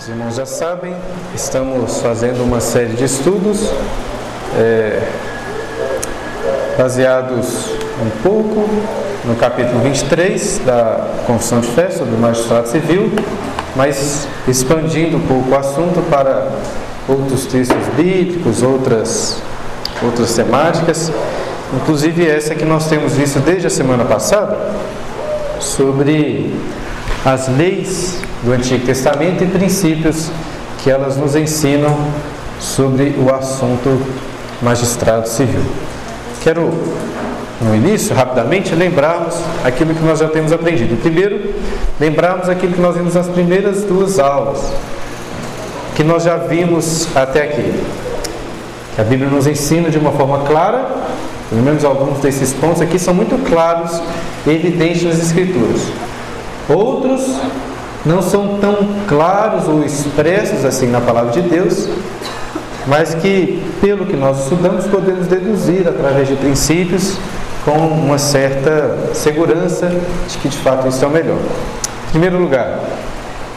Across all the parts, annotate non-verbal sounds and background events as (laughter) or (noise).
Os irmãos já sabem, estamos fazendo uma série de estudos é, baseados um pouco no capítulo 23 da Confissão de Fé sobre o magistrado civil, mas expandindo um pouco o assunto para outros textos bíblicos, outras, outras temáticas, inclusive essa que nós temos visto desde a semana passada, sobre as leis do Antigo Testamento e princípios que elas nos ensinam sobre o assunto magistrado civil. Quero, no início, rapidamente, lembrarmos aquilo que nós já temos aprendido. Primeiro, lembrarmos aquilo que nós vimos nas primeiras duas aulas, que nós já vimos até aqui. Que a Bíblia nos ensina de uma forma clara, pelo menos alguns desses pontos aqui são muito claros e evidentes nas Escrituras. Outros não são tão claros ou expressos assim na palavra de Deus, mas que, pelo que nós estudamos, podemos deduzir através de princípios com uma certa segurança de que de fato isso é o melhor. Em primeiro lugar,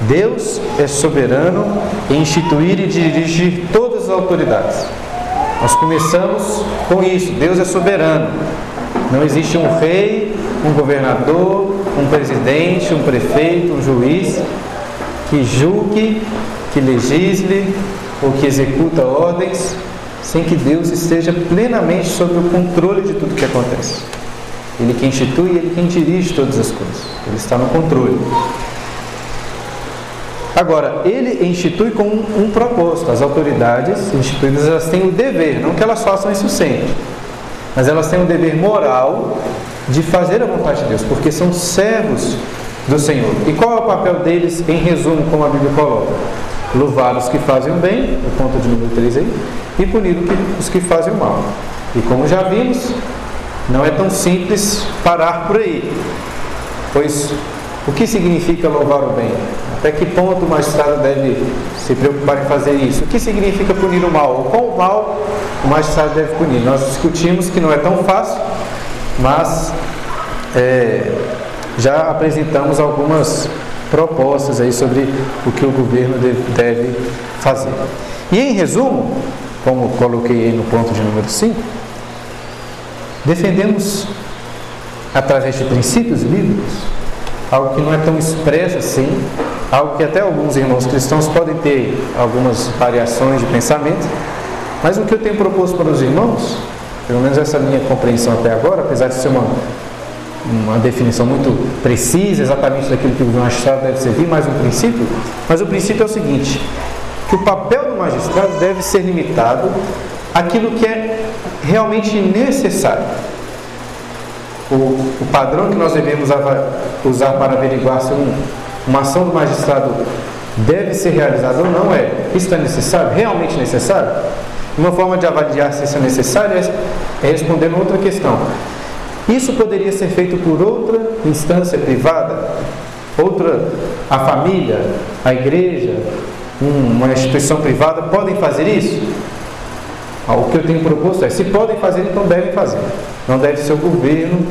Deus é soberano em instituir e dirigir todas as autoridades. Nós começamos com isso: Deus é soberano. Não existe um rei, um governador, um presidente, um prefeito, um juiz que julgue, que legisle ou que executa ordens sem que Deus esteja plenamente sob o controle de tudo que acontece. Ele que institui, ele quem dirige todas as coisas. Ele está no controle. Agora, ele institui com um, um propósito. As autoridades instituídas elas têm o dever, não que elas façam isso sempre, mas elas têm o dever moral de fazer a vontade de Deus, porque são servos do Senhor. E qual é o papel deles, em resumo, como a Bíblia coloca? Louvar os que fazem o bem, o ponto de número 3 aí, e punir os que fazem o mal. E como já vimos, não é tão simples parar por aí, pois o que significa louvar o bem? Até que ponto o magistrado deve se preocupar em fazer isso? O que significa punir o mal? Qual mal o magistrado deve punir? Nós discutimos que não é tão fácil, mas é, já apresentamos algumas propostas aí sobre o que o governo deve, fazer. E em resumo, como coloquei no ponto de número 5, defendemos através de princípios bíblicos algo que não é tão expresso assim, algo que até alguns irmãos cristãos podem ter algumas variações de pensamento, mas o que eu tenho proposto para os irmãos pelo menos essa minha compreensão até agora, apesar de ser uma, uma definição muito precisa, exatamente daquilo que o magistrado deve servir, mais um princípio, mas o princípio é o seguinte, que o papel do magistrado deve ser limitado àquilo que é realmente necessário. O, o padrão que nós devemos usar para averiguar se um, uma ação do magistrado deve ser realizada ou não é, isso é necessário, realmente necessário? Uma forma de avaliar se isso é necessário é respondendo outra questão. Isso poderia ser feito por outra instância privada? Outra, a família, a igreja, uma instituição privada podem fazer isso? Ah, o que eu tenho proposto é, se podem fazer, então devem fazer. Não deve ser o governo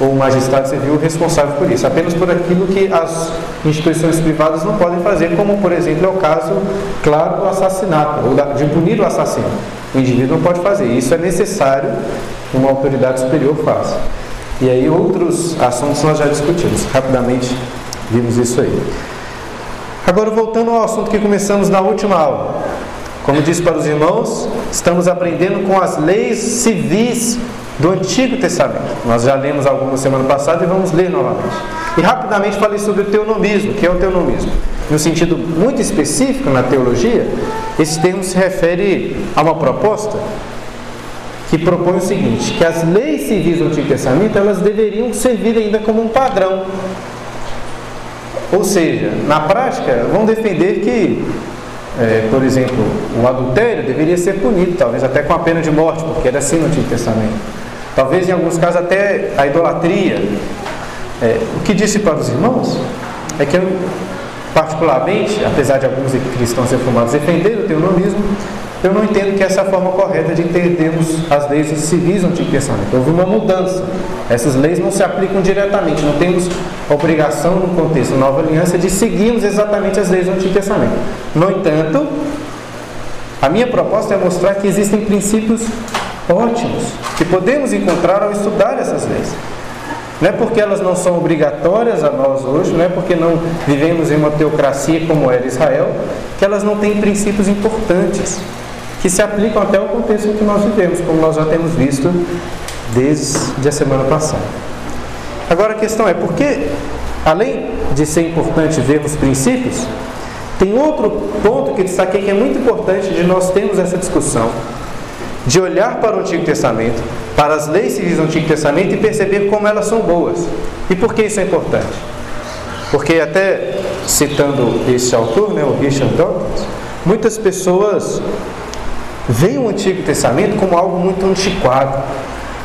ou o magistrado civil responsável por isso, apenas por aquilo que as instituições privadas não podem fazer, como por exemplo é o caso, claro, do assassinato, ou de punir o assassino. O indivíduo não pode fazer, isso é necessário que uma autoridade superior faça. E aí outros assuntos nós já discutimos, rapidamente vimos isso aí. Agora voltando ao assunto que começamos na última aula. Como disse para os irmãos, estamos aprendendo com as leis civis do Antigo Testamento. Nós já lemos algumas semana passada e vamos ler novamente. E rapidamente falei sobre o teonomismo. Que é o teonomismo? No sentido muito específico na teologia, esse termo se refere a uma proposta que propõe o seguinte, que as leis civis do Antigo Testamento elas deveriam servir ainda como um padrão. Ou seja, na prática, vão defender que é, por exemplo, o adultério deveria ser punido, talvez até com a pena de morte, porque era assim no Antigo Testamento. Talvez em alguns casos até a idolatria. É, o que disse para os irmãos é que eu, particularmente, apesar de alguns cristãos reformados defenderem o teonomismo, eu não entendo que essa é a forma correta de entendermos as leis civis do Antigo Testamento. Houve uma mudança. Essas leis não se aplicam diretamente, não temos obrigação no contexto da nova aliança de seguirmos exatamente as leis do Antigo Testamento. No entanto, a minha proposta é mostrar que existem princípios ótimos que podemos encontrar ao estudar essas leis. Não é porque elas não são obrigatórias a nós hoje, não é porque não vivemos em uma teocracia como era Israel, que elas não têm princípios importantes, que se aplicam até ao contexto em que nós vivemos, como nós já temos visto desde a semana passada. Agora a questão é, por que, além de ser importante vermos princípios, tem outro ponto que destaquei que é muito importante de nós termos essa discussão, de olhar para o Antigo Testamento, para as leis civis do Antigo Testamento e perceber como elas são boas. E por que isso é importante? Porque até citando esse autor, né, o Richard Dawkins, muitas pessoas veem o Antigo Testamento como algo muito antiquado.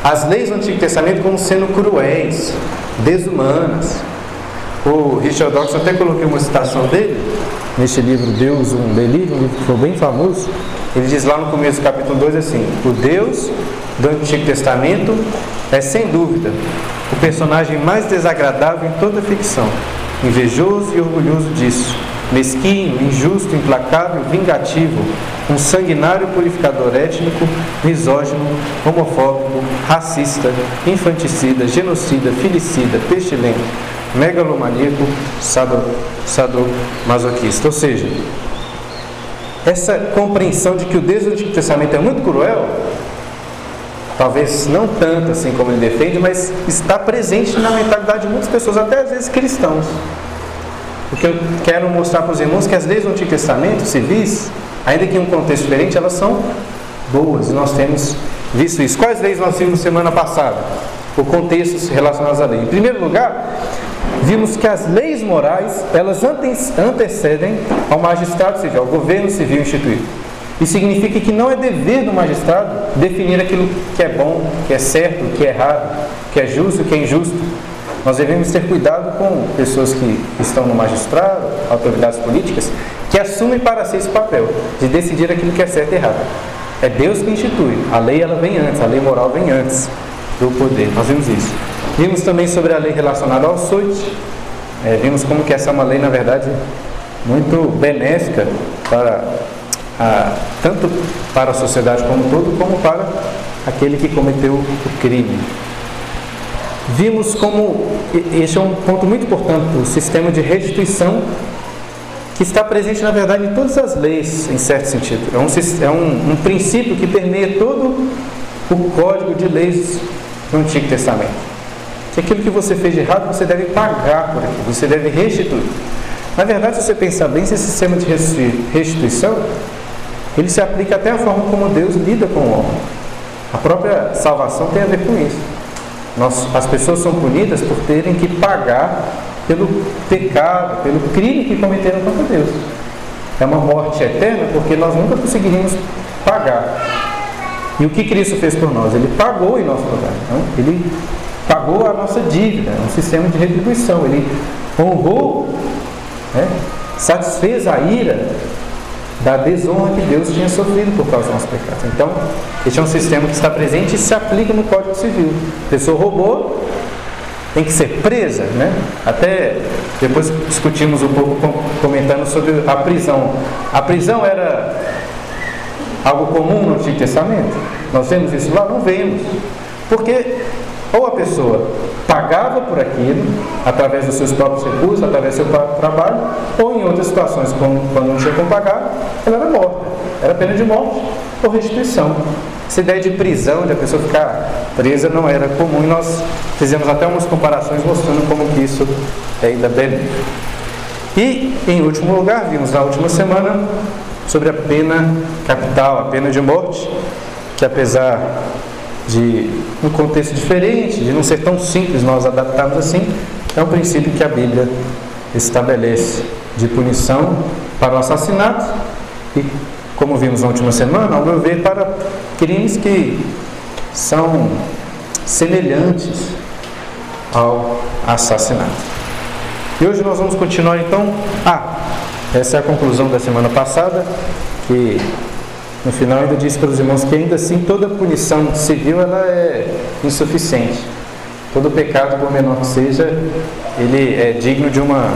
As leis do Antigo Testamento como sendo cruéis, desumanas. O Richard Dawkins até coloquei uma citação dele neste livro Deus, um delírio, um livro que foi bem famoso, ele diz lá no começo do capítulo 2 assim: O Deus do Antigo Testamento é sem dúvida o personagem mais desagradável em toda a ficção, invejoso e orgulhoso disso, mesquinho, injusto, implacável, vingativo, um sanguinário purificador étnico, misógino, homofóbico, racista, infanticida, genocida, filicida, pestilente megalomaníaco, sadomasoquista. Ou seja, essa compreensão de que o Deus do Antigo Testamento é muito cruel, talvez não tanto assim como ele defende, mas está presente na mentalidade de muitas pessoas, até às vezes cristãos. O que eu quero mostrar para os irmãos é que as leis do Antigo Testamento, civis, ainda que em um contexto diferente, elas são boas, e nós temos visto isso. Quais leis nós vimos semana passada? O contexto relacionado à lei. Em primeiro lugar, vimos que as leis morais, elas antecedem ao magistrado civil, ao governo civil instituído. Isso significa que não é dever do magistrado definir aquilo que é bom, que é certo, que é errado, que é justo, que é injusto. Nós devemos ter cuidado com pessoas que estão no magistrado, autoridades políticas, que assumem para si esse papel de decidir aquilo que é certo e errado. É Deus que institui. A lei ela vem antes, a lei moral vem antes do poder. Nós vimos isso. Vimos também sobre a lei relacionada ao açoite. É, vimos como que essa é uma lei, na verdade, muito benéfica para a, tanto para a sociedade como um todo, como para aquele que cometeu o crime. Vimos como este é um ponto muito importante, o sistema de restituição que está presente, na verdade, em todas as leis, em certo sentido. É um, é um, um princípio que permeia todo o código de leis do Antigo Testamento que aquilo que você fez de errado você deve pagar por aquilo, você deve restituir. Na verdade, se você pensar bem, esse sistema de restituição, ele se aplica até a forma como Deus lida com o homem. A própria salvação tem a ver com isso. Nós, as pessoas são punidas por terem que pagar pelo pecado, pelo crime que cometeram contra Deus. É uma morte eterna porque nós nunca conseguiríamos pagar. E o que Cristo fez por nós? Ele pagou em nosso lugar. Então, ele pagou a nossa dívida, é um sistema de retribuição. Ele honrou, né, satisfez a ira da desonra que Deus tinha sofrido por causa dos nossos pecados. Então, este é um sistema que está presente e se aplica no Código Civil. A pessoa roubou, tem que ser presa, né? Até depois discutimos um pouco comentando sobre a prisão. A prisão era algo comum no Antigo Testamento? Nós vemos isso lá? Não vemos. Porque ou a pessoa pagava por aquilo, através dos seus próprios recursos, através do seu próprio trabalho, ou em outras situações, quando não tinha como pagar, ela era morta. Era pena de morte ou restituição. Essa ideia de prisão, de a pessoa ficar presa, não era comum e nós fizemos até umas comparações mostrando como que isso é ainda benéfico. E, em último lugar, vimos na última semana sobre a pena capital, a pena de morte, que apesar de um contexto diferente, de não ser tão simples nós adaptarmos assim, é um princípio que a Bíblia estabelece de punição para o assassinato e, como vimos na última semana, ao meu ver, para crimes que são semelhantes ao assassinato. E hoje nós vamos continuar então. Ah, essa é a conclusão da semana passada, que no final ainda diz para os irmãos que ainda assim toda punição civil ela é insuficiente. Todo pecado, por menor que seja, ele é digno de uma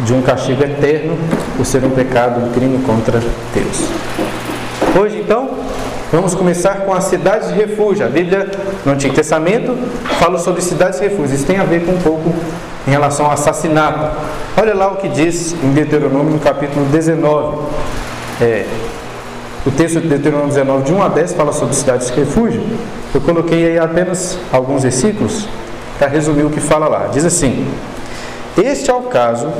de um castigo eterno por ser um pecado, um crime contra Deus. Hoje então, vamos começar com a cidade de refúgio. A Bíblia no Antigo Testamento fala sobre cidades de refúgio. Isso tem a ver com um pouco em relação ao assassinato. Olha lá o que diz em Deuteronômio no capítulo 19. É, o texto de Deuteronômio 19, de 1 a 10, fala sobre cidades de refúgio. Eu coloquei aí apenas alguns versículos para resumir o que fala lá. Diz assim: Este é o caso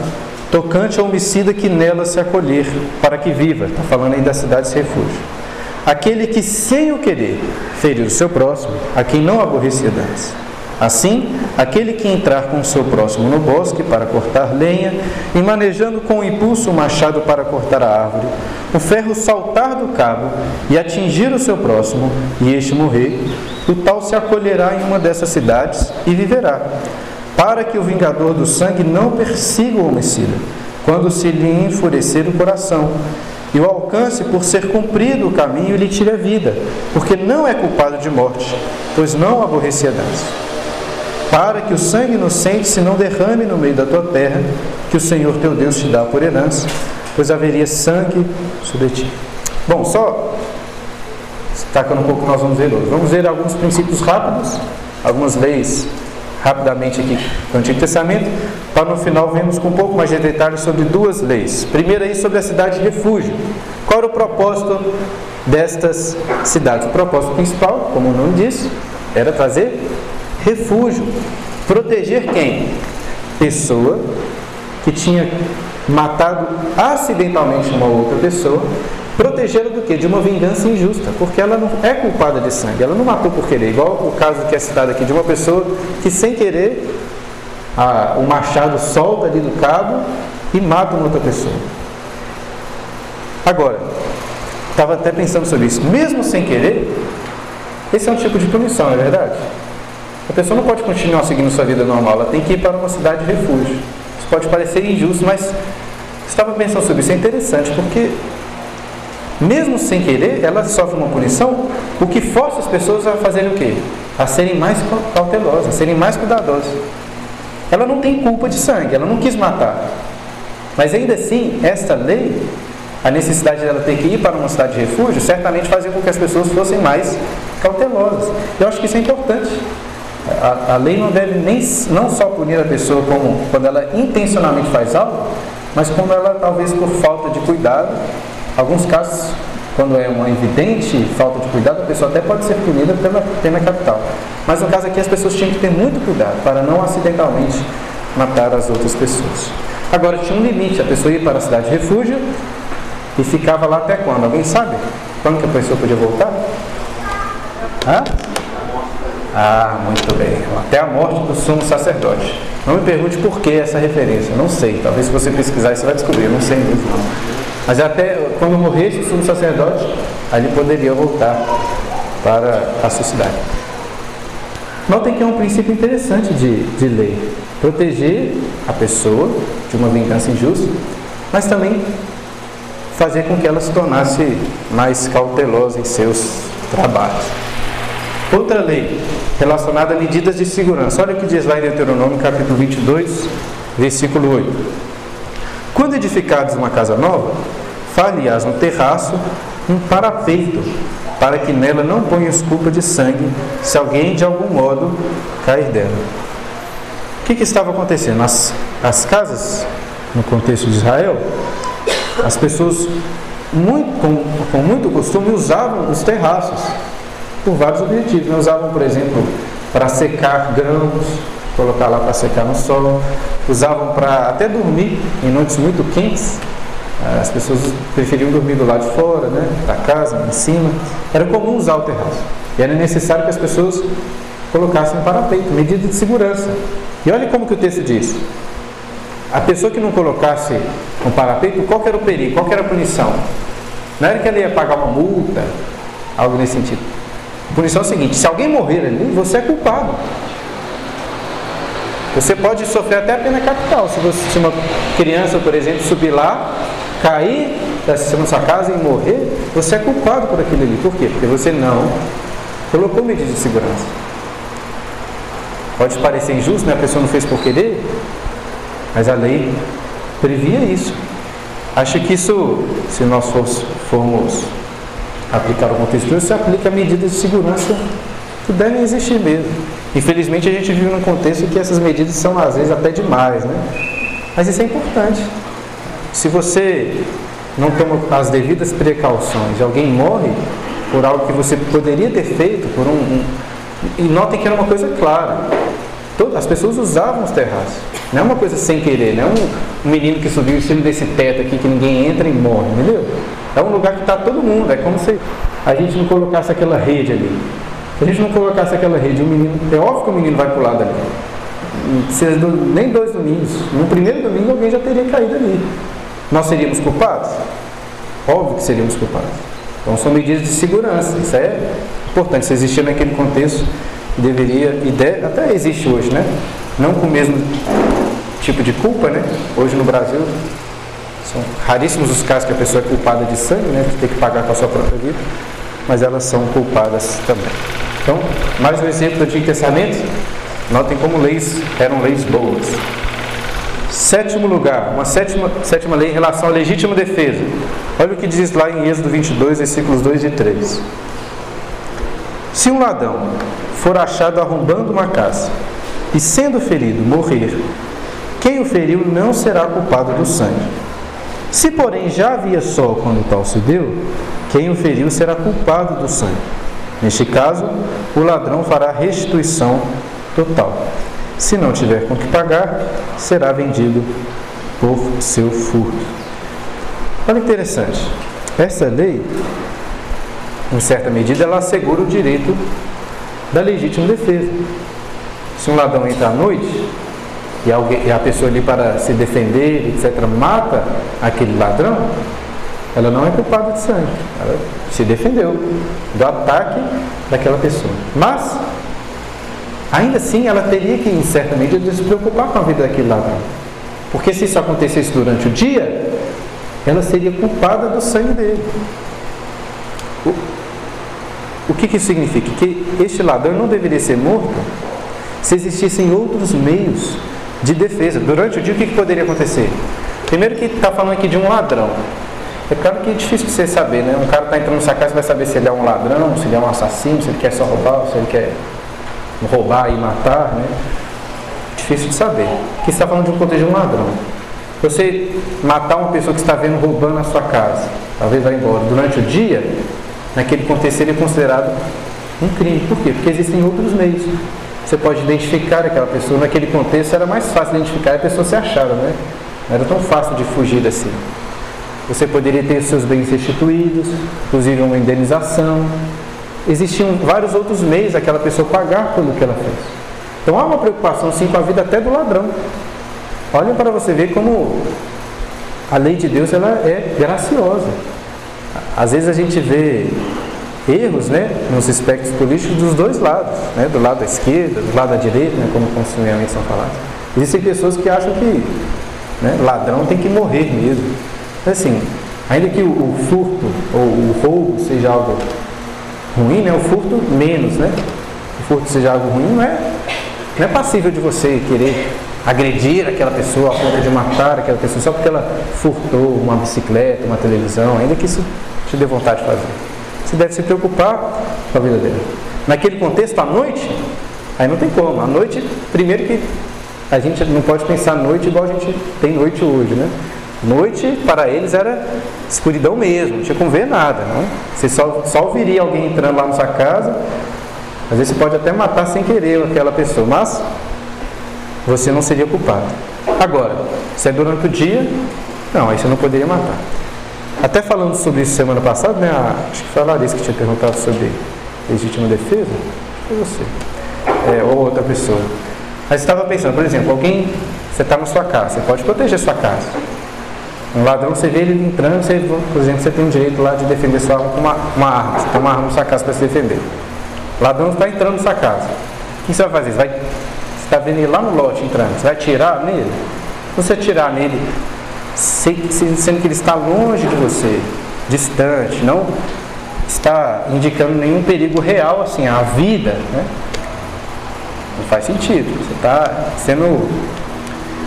tocante ao homicida que nela se acolher, para que viva. Está falando aí das cidades de refúgio. Aquele que, sem o querer, ferir o seu próximo, a quem não aborrecia antes Assim, aquele que entrar com o seu próximo no bosque para cortar lenha, e manejando com impulso o machado para cortar a árvore, o ferro saltar do cabo e atingir o seu próximo, e este morrer, o tal se acolherá em uma dessas cidades e viverá, para que o vingador do sangue não persiga o homicida, quando se lhe enfurecer o coração, e o alcance por ser cumprido o caminho e lhe tire a vida, porque não é culpado de morte, pois não aborrecia dança para que o sangue inocente se não derrame no meio da tua terra, que o Senhor teu Deus te dá por herança, pois haveria sangue sobre ti. Bom, só destacando um pouco nós vamos ver hoje. Vamos ver alguns princípios rápidos, algumas leis rapidamente aqui do Antigo Testamento, para no final vermos com um pouco mais de detalhes sobre duas leis. Primeiro aí sobre a cidade de refúgio. Qual era o propósito destas cidades? O propósito principal, como o nome diz, era trazer refúgio. Proteger quem? Pessoa que tinha matado acidentalmente uma outra pessoa, protegê-la do que? De uma vingança injusta, porque ela não é culpada de sangue, ela não matou por querer, igual o caso que é citado aqui de uma pessoa que sem querer a, o machado solta ali do cabo e mata uma outra pessoa. Agora, estava até pensando sobre isso, mesmo sem querer, esse é um tipo de punição, é verdade? A pessoa não pode continuar seguindo sua vida normal, ela tem que ir para uma cidade de refúgio. Isso pode parecer injusto, mas estava pensando sobre isso, é interessante, porque mesmo sem querer, ela sofre uma punição, o que força as pessoas a fazerem o quê? A serem mais cautelosas, a serem mais cuidadosas. Ela não tem culpa de sangue, ela não quis matar. Mas ainda assim, esta lei, a necessidade dela ter que ir para uma cidade de refúgio, certamente fazia com que as pessoas fossem mais cautelosas. Eu acho que isso é importante. A, a, lei não deve nem não só punir a pessoa como quando ela intencionalmente faz algo, mas quando ela talvez por falta de cuidado, alguns casos quando é uma evidente falta de cuidado, a pessoa até pode ser punida pela pena capital. Mas no caso aqui as pessoas tinham que ter muito cuidado para não acidentalmente matar as outras pessoas. Agora tinha um limite, a pessoa ia para a cidade de refúgio e ficava lá até quando? Alguém sabe? Quando que a pessoa podia voltar? Hã? Ah, muito bem. Até a morte do sumo sacerdote. Não me pergunte por que essa referência. Não sei. Talvez se você pesquisar você vai descobrir. Eu não sei mesmo. Mas até quando morresse o sumo sacerdote, ali poderia voltar para a sua cidade. Notem que é um princípio interessante de, de lei. Proteger a pessoa de uma vingança injusta, mas também fazer com que ela se tornasse mais cautelosa em seus trabalhos. Outra lei relacionada a medidas de segurança. Olha o que diz lá em Deuteronômio, capítulo 22, versículo 8. Quando edificares uma casa nova, far-lhe-ás no terraço um parapeito, para que nela não ponhas culpa de sangue, se alguém de algum modo cair dela. O que, que estava acontecendo? As, as casas, no contexto de Israel, as pessoas muito, com, com muito costume usavam os terraços por vários objetivos. Né? Usavam, por exemplo, para secar grãos, colocar lá para secar no sol. Usavam para até dormir em noites muito quentes. Eh, as pessoas preferiam dormir do lado de fora, né? da casa, em cima. Era comum usar o terraço. E era necessário que as pessoas colocassem parapeito, medida de segurança. E olha como que o texto diz. A pessoa que não colocasse um parapeito, qual era o perigo, qual era a punição? Não era que ela ia pagar uma multa, algo nesse sentido. Punição é o seguinte: se alguém morrer ali, você é culpado. Você pode sofrer até a pena capital. Se, você, se uma criança, por exemplo, subir lá, cair assistir na sua casa e morrer, você é culpado por aquilo ali. Por quê? Porque você não colocou medidas de segurança. Pode parecer injusto, né? a pessoa não fez por querer, mas a lei previa isso. Acho que isso, se nós formos aplicar o contexto, isso aplica medidas de segurança que devem existir mesmo. Infelizmente a gente vive num contexto que essas medidas são às vezes até demais, né? Mas isso é importante. Se você não toma as devidas precauções e alguém morre por algo que você poderia ter feito, por um, um e notem que era uma coisa clara. As pessoas usavam os terraços. Não é uma coisa sem querer, não é um menino que subiu em cima desse teto aqui que ninguém entra e morre, entendeu? É um lugar que está todo mundo, é como se a gente não colocasse aquela rede ali. Se a gente não colocasse aquela rede, o menino, é óbvio que o menino vai pular dali. Nem dois domingos. No primeiro domingo alguém já teria caído ali. Nós seríamos culpados? Óbvio que seríamos culpados. Então são medidas de segurança. Isso é importante. Se existir naquele contexto, deveria, e até existe hoje, né? Não com o mesmo tipo de culpa, né? Hoje no Brasil são raríssimos os casos que a pessoa é culpada de sangue, né? De ter que pagar com a sua própria vida, mas elas são culpadas também. Então, mais um exemplo do Antigo Testamento. Notem como leis eram leis boas. Sétimo lugar, uma sétima, sétima lei em relação à legítima defesa. Olha o que diz lá em Êxodo 22, versículos 2 e 3. Se um ladrão for achado arrombando uma casa e sendo ferido morrer, quem o feriu não será culpado do sangue. Se, porém, já havia sol quando tal se deu, quem o feriu será culpado do sangue. Neste caso, o ladrão fará restituição total. Se não tiver com que pagar, será vendido por seu furto. Olha que interessante. Essa lei, em certa medida, ela assegura o direito da legítima defesa. Se um ladrão entra à noite e, alguém, e a pessoa ali para se defender, etc., mata aquele ladrão, ela não é culpada de sangue. Ela se defendeu do ataque daquela pessoa. Mas Ainda assim, ela teria que, em certa medida, se preocupar com a vida daquele ladrão. Porque se isso acontecesse durante o dia, ela seria culpada do sangue dele. O, o que, que isso significa? Que este ladrão não deveria ser morto se existissem outros meios de defesa. Durante o dia, o que, poderia acontecer? Primeiro que está falando aqui de um ladrão. É claro que é difícil de você saber, né? Um cara está entrando na sua casa, você vai saber se ele é um ladrão, se ele é um assassino, se ele quer só roubar, se ele quer roubar e matar, né? Difícil de saber. Aqui está falando de um contexto de um ladrão. Você matar uma pessoa que está vendo roubando a sua casa, talvez vá embora. Durante o dia, naquele contexto seria considerado um crime. Por quê? Porque existem outros meios. Você pode identificar aquela pessoa. Naquele contexto era mais fácil identificar a pessoa se achava, né? Não era tão fácil de fugir assim. Você poderia ter seus bens restituídos, inclusive uma indenização, existiam vários outros meios daquela pessoa pagar pelo que ela fez. Então há uma preocupação sim com a vida até do ladrão. Olhem para você ver como a lei de Deus ela é graciosa. Às vezes a gente vê erros né, nos espectros políticos dos dois lados, né, do lado da esquerda, do lado da direita, né, como consumidamente são falados. Existem pessoas que acham que né, ladrão tem que morrer mesmo. Assim, ainda que o, o furto ou o roubo seja algo ruim, né? O furto menos, né? O furto seja algo ruim não é, não é passível de você querer agredir aquela pessoa a ponto de matar aquela pessoa só porque ela furtou uma bicicleta, uma televisão, ainda que isso te dê vontade de fazer. Você deve se preocupar com a vida dele. Naquele contexto, à noite, aí não tem como. À noite, primeiro que a gente não pode pensar noite igual a gente tem noite hoje, né? Noite para eles era escuridão mesmo, não tinha como ver nada. Não? Você só, só ouviria alguém entrando lá na sua casa. Às vezes você pode até matar sem querer aquela pessoa, mas você não seria culpado. Agora, se é durante o dia, não, aí você não poderia matar. Até falando sobre isso semana passada, né? Acho que foi a Larissa que tinha perguntado sobre legítima defesa. Foi você. É, ou outra pessoa. Mas estava pensando, por exemplo, alguém, você está na sua casa, você pode proteger sua casa. Um ladrão, você vê ele entrando, você, por exemplo, você tem o direito lá de defender sua arma com uma, uma arma. Você tem uma arma na sua casa para se defender. O ladrão está entrando na sua casa. O que você vai fazer? Você vai, está vendo ele lá no lote entrando. Você vai tirar nele? Se você tirar nele, sendo que ele está longe de você, distante, não está indicando nenhum perigo real assim à vida, né? Não faz sentido. Você está sendo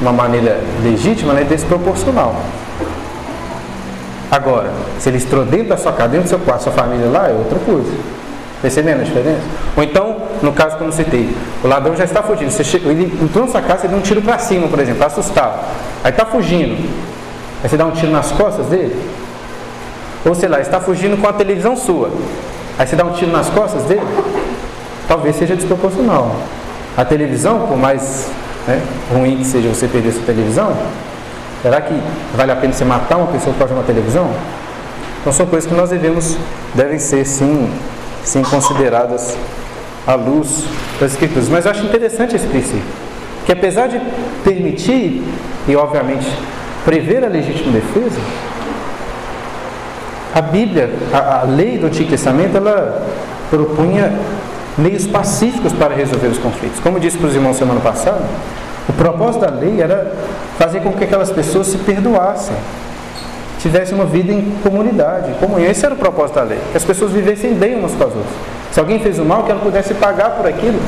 uma maneira legítima, né, desproporcional. Agora, se ele entrou dentro da sua casa, dentro do seu quarto, sua família lá, é outra coisa. Percebendo a diferença? Ou então, no caso como citei, o ladrão já está fugindo. Você chega, ele entrou na sua casa e deu um tiro para cima, por exemplo, para. Aí está fugindo. Aí você dá um tiro nas costas dele. Ou sei lá, está fugindo com a televisão sua. Aí você dá um tiro nas costas dele. Talvez seja desproporcional. A televisão, por mais né, ruim que seja você perder sua televisão, será que vale a pena você matar uma pessoa por causa de uma televisão? Então são coisas que nós devemos, devem ser sim sim consideradas à luz das Escrituras. Mas eu acho interessante esse princípio, que apesar de permitir e, obviamente, prever a legítima defesa, a Bíblia, a, a lei do Antigo Testamento, ela propunha meios pacíficos para resolver os conflitos. Como disse para os irmãos semana passada, o propósito da lei era fazer com que aquelas pessoas se perdoassem tivessem uma vida em comunidade, em comunhão. Esse era o propósito da lei, que as pessoas vivessem bem umas com as outras. Se alguém fez o mal, que ela pudesse pagar por aquilo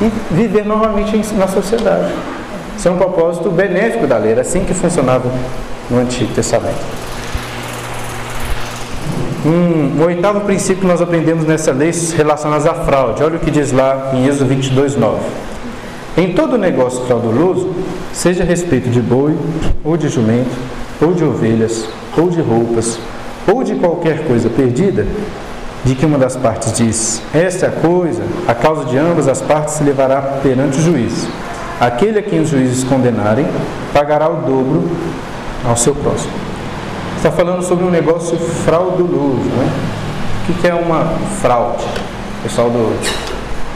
e viver normalmente na sociedade. Isso é um propósito benéfico da lei, era assim que funcionava no Antigo Testamento. Um, o oitavo princípio que nós aprendemos nessa lei relacionado à fraude. Olha o que diz lá em Êxodo 22, 9. Em todo negócio frauduloso, seja a respeito de boi, ou de jumento, ou de ovelhas, ou de roupas, ou de qualquer coisa perdida, de que uma das partes diz: Esta é a coisa, a causa de ambas as partes se levará perante o juiz. Aquele a quem os juízes condenarem pagará o dobro ao seu próximo. Está falando sobre um negócio frauduloso, né? O que é uma fraude? O pessoal do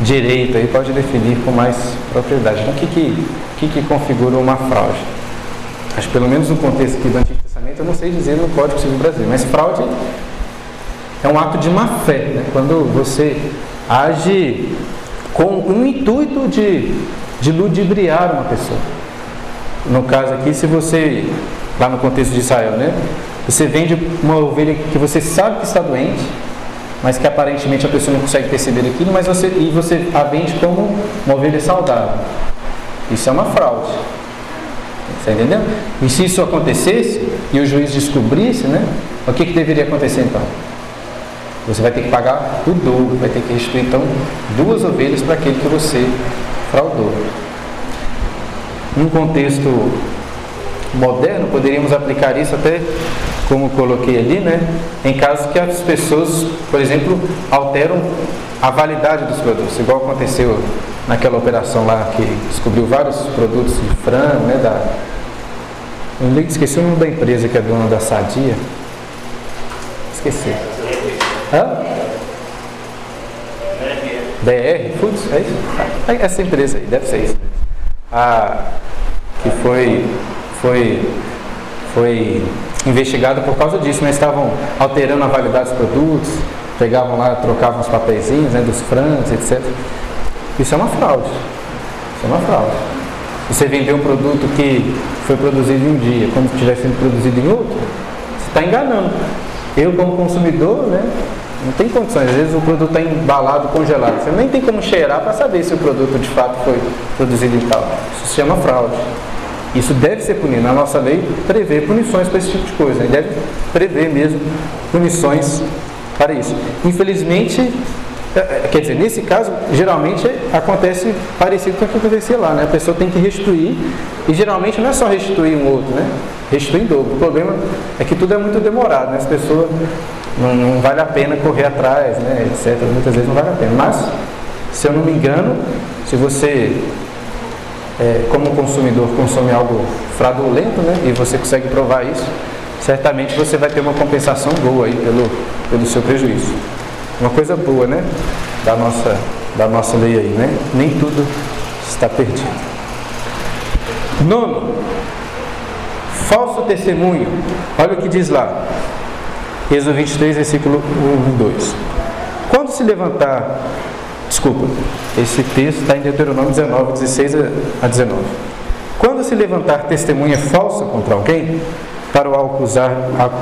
direito aí pode definir com mais propriedade. Então, o que, que, que, que configura uma fraude? Acho que pelo menos no contexto aqui do Antigo eu não sei dizer no Código Civil Brasileiro, mas fraude é um ato de má fé, né? quando você age com o intuito de, de ludibriar uma pessoa. No caso aqui, se você, lá no contexto de Israel, né? Você vende uma ovelha que você sabe que está doente, mas que aparentemente a pessoa não consegue perceber aquilo, mas você, e você a vende como uma ovelha saudável. Isso é uma fraude. Está entendendo? E se isso acontecesse e o juiz descobrisse, né? O que, que deveria acontecer então? Você vai ter que pagar o dobro, vai ter que restituir então duas ovelhas para aquele que você fraudou. Num contexto moderno, poderíamos aplicar isso até como coloquei ali, né? Em casos que as pessoas, por exemplo, alteram a validade dos produtos, igual aconteceu naquela operação lá que descobriu vários produtos de frango, né? Da, esqueci o nome da empresa que é dona da Sadia. Esqueci. Hã? BR Foods? É isso? Ah, essa empresa aí, deve ser isso. Ah, que foi, foi, foi investigada por causa disso, né? Estavam alterando a validade dos produtos, pegavam lá, trocavam os papeizinhos né, dos frangos, etc. Isso é uma fraude. Isso é uma fraude. Você vender um produto que foi produzido em um dia, como se tivesse sido produzido em outro, você está enganando. Eu, como consumidor, né, não tem condições. Às vezes o produto está embalado, congelado. Você nem tem como cheirar para saber se o produto de fato foi produzido em tal. Isso se chama fraude. Isso deve ser punido. Na nossa lei prevê punições para esse tipo de coisa. Né? Deve prever mesmo punições para isso. Infelizmente, é, é, quer dizer, nesse caso, geralmente acontece parecido com o que acontecia lá, né? A pessoa tem que restituir, e geralmente não é só restituir um outro, né? Restituir em dobro. O problema é que tudo é muito demorado, né? As pessoas não, não vale a pena correr atrás, né? Etc. Muitas vezes não vale a pena. Mas, se eu não me engano, se você, é, como consumidor, consome algo fraudulento, né? E você consegue provar isso, certamente você vai ter uma compensação boa aí pelo, pelo seu prejuízo. Uma coisa boa, né? Da nossa, da nossa lei aí, né? Nem tudo está perdido. Nono, falso testemunho. Olha o que diz lá. Êxodo 23, versículo 1 e 2. Quando se levantar, desculpa, esse texto está em Deuteronômio 19, 16 a 19. Quando se levantar testemunha falsa contra alguém, para o acusar,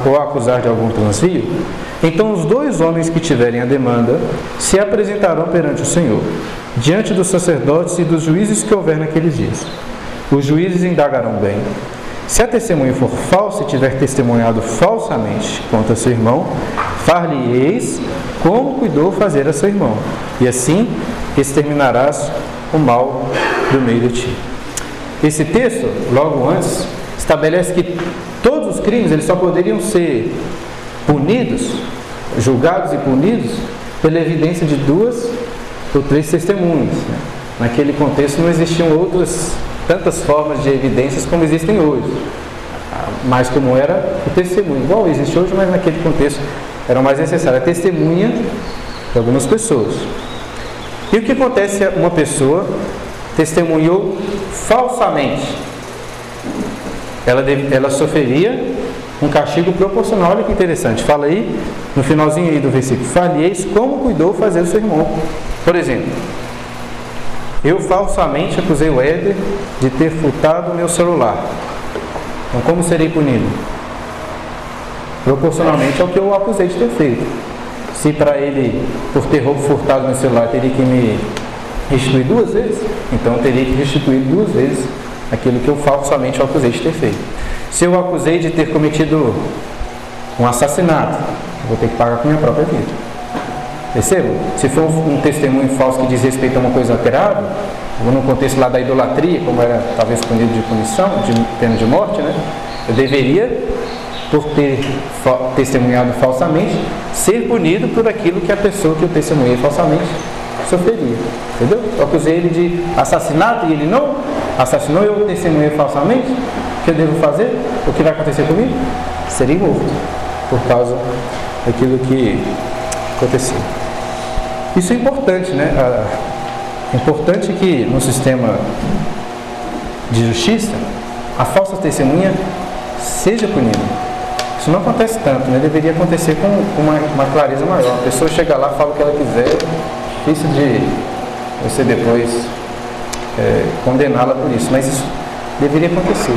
o acusar de algum transvio, então os dois homens que tiverem a demanda se apresentarão perante o Senhor, diante dos sacerdotes e dos juízes que houver naqueles dias. Os juízes indagarão bem. Se a testemunha for falsa e tiver testemunhado falsamente contra seu irmão, far-lhe-eis como cuidou fazer a seu irmão, e assim exterminarás o mal do meio de ti. Esse texto, logo antes, estabelece que todos os crimes eles só poderiam ser punidos, julgados e punidos pela evidência de duas ou três testemunhas. Né? Naquele contexto não existiam outras tantas formas de evidências como existem hoje. Mas como era o testemunho, igual existe hoje, mas naquele contexto era mais necessário a testemunha de algumas pessoas. E o que acontece? Uma pessoa testemunhou falsamente. Ela, deve, ela sofreria um castigo proporcional. Olha que interessante. Fala aí, no finalzinho aí do versículo: Falheis como cuidou fazer o seu irmão. Por exemplo, eu falsamente acusei o Éder de ter furtado o meu celular. Então, como serei punido? Proporcionalmente ao que eu acusei de ter feito. Se para ele, por ter furtado meu celular, teria que me restituir duas vezes, então eu teria que restituir duas vezes aquilo que eu falsamente acusei de ter feito. Se eu acusei de ter cometido um assassinato, vou ter que pagar com minha própria vida. Percebam? Se for um testemunho falso que diz respeito a uma coisa grave, ou no contexto lá da idolatria, como era talvez punido de punição, de pena de morte, né? Eu deveria, por ter testemunhado falsamente, ser punido por aquilo que a pessoa que eu testemunhei falsamente sofreria. Entendeu? Eu acusei ele de assassinato e ele não assassinou, eu testemunhei falsamente. O que eu devo fazer? O que vai acontecer comigo? Serei morto por causa daquilo que aconteceu. Isso é importante, né? É importante que no sistema de justiça a falsa testemunha seja punida. Isso não acontece tanto, né? Deveria acontecer com uma, uma clareza maior. A pessoa chega lá, fala o que ela quiser, difícil de você depois é, condená-la por isso, mas isso deveria acontecer.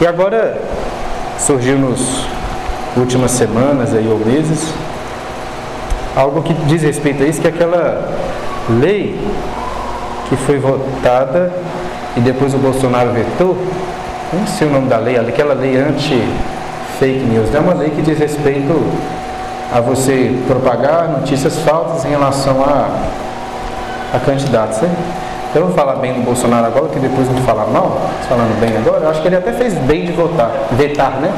E agora surgiu nos últimas semanas aí, ou meses algo que diz respeito a isso, que é aquela lei que foi votada e depois o Bolsonaro vetou, não sei o nome da lei, aquela lei anti-fake news, é uma lei que diz respeito a você propagar notícias falsas em relação a, a candidatos. Né? Eu vou falar bem do Bolsonaro agora, que depois vou falar mal, falando bem agora, eu acho que ele até fez bem de votar, vetar, né?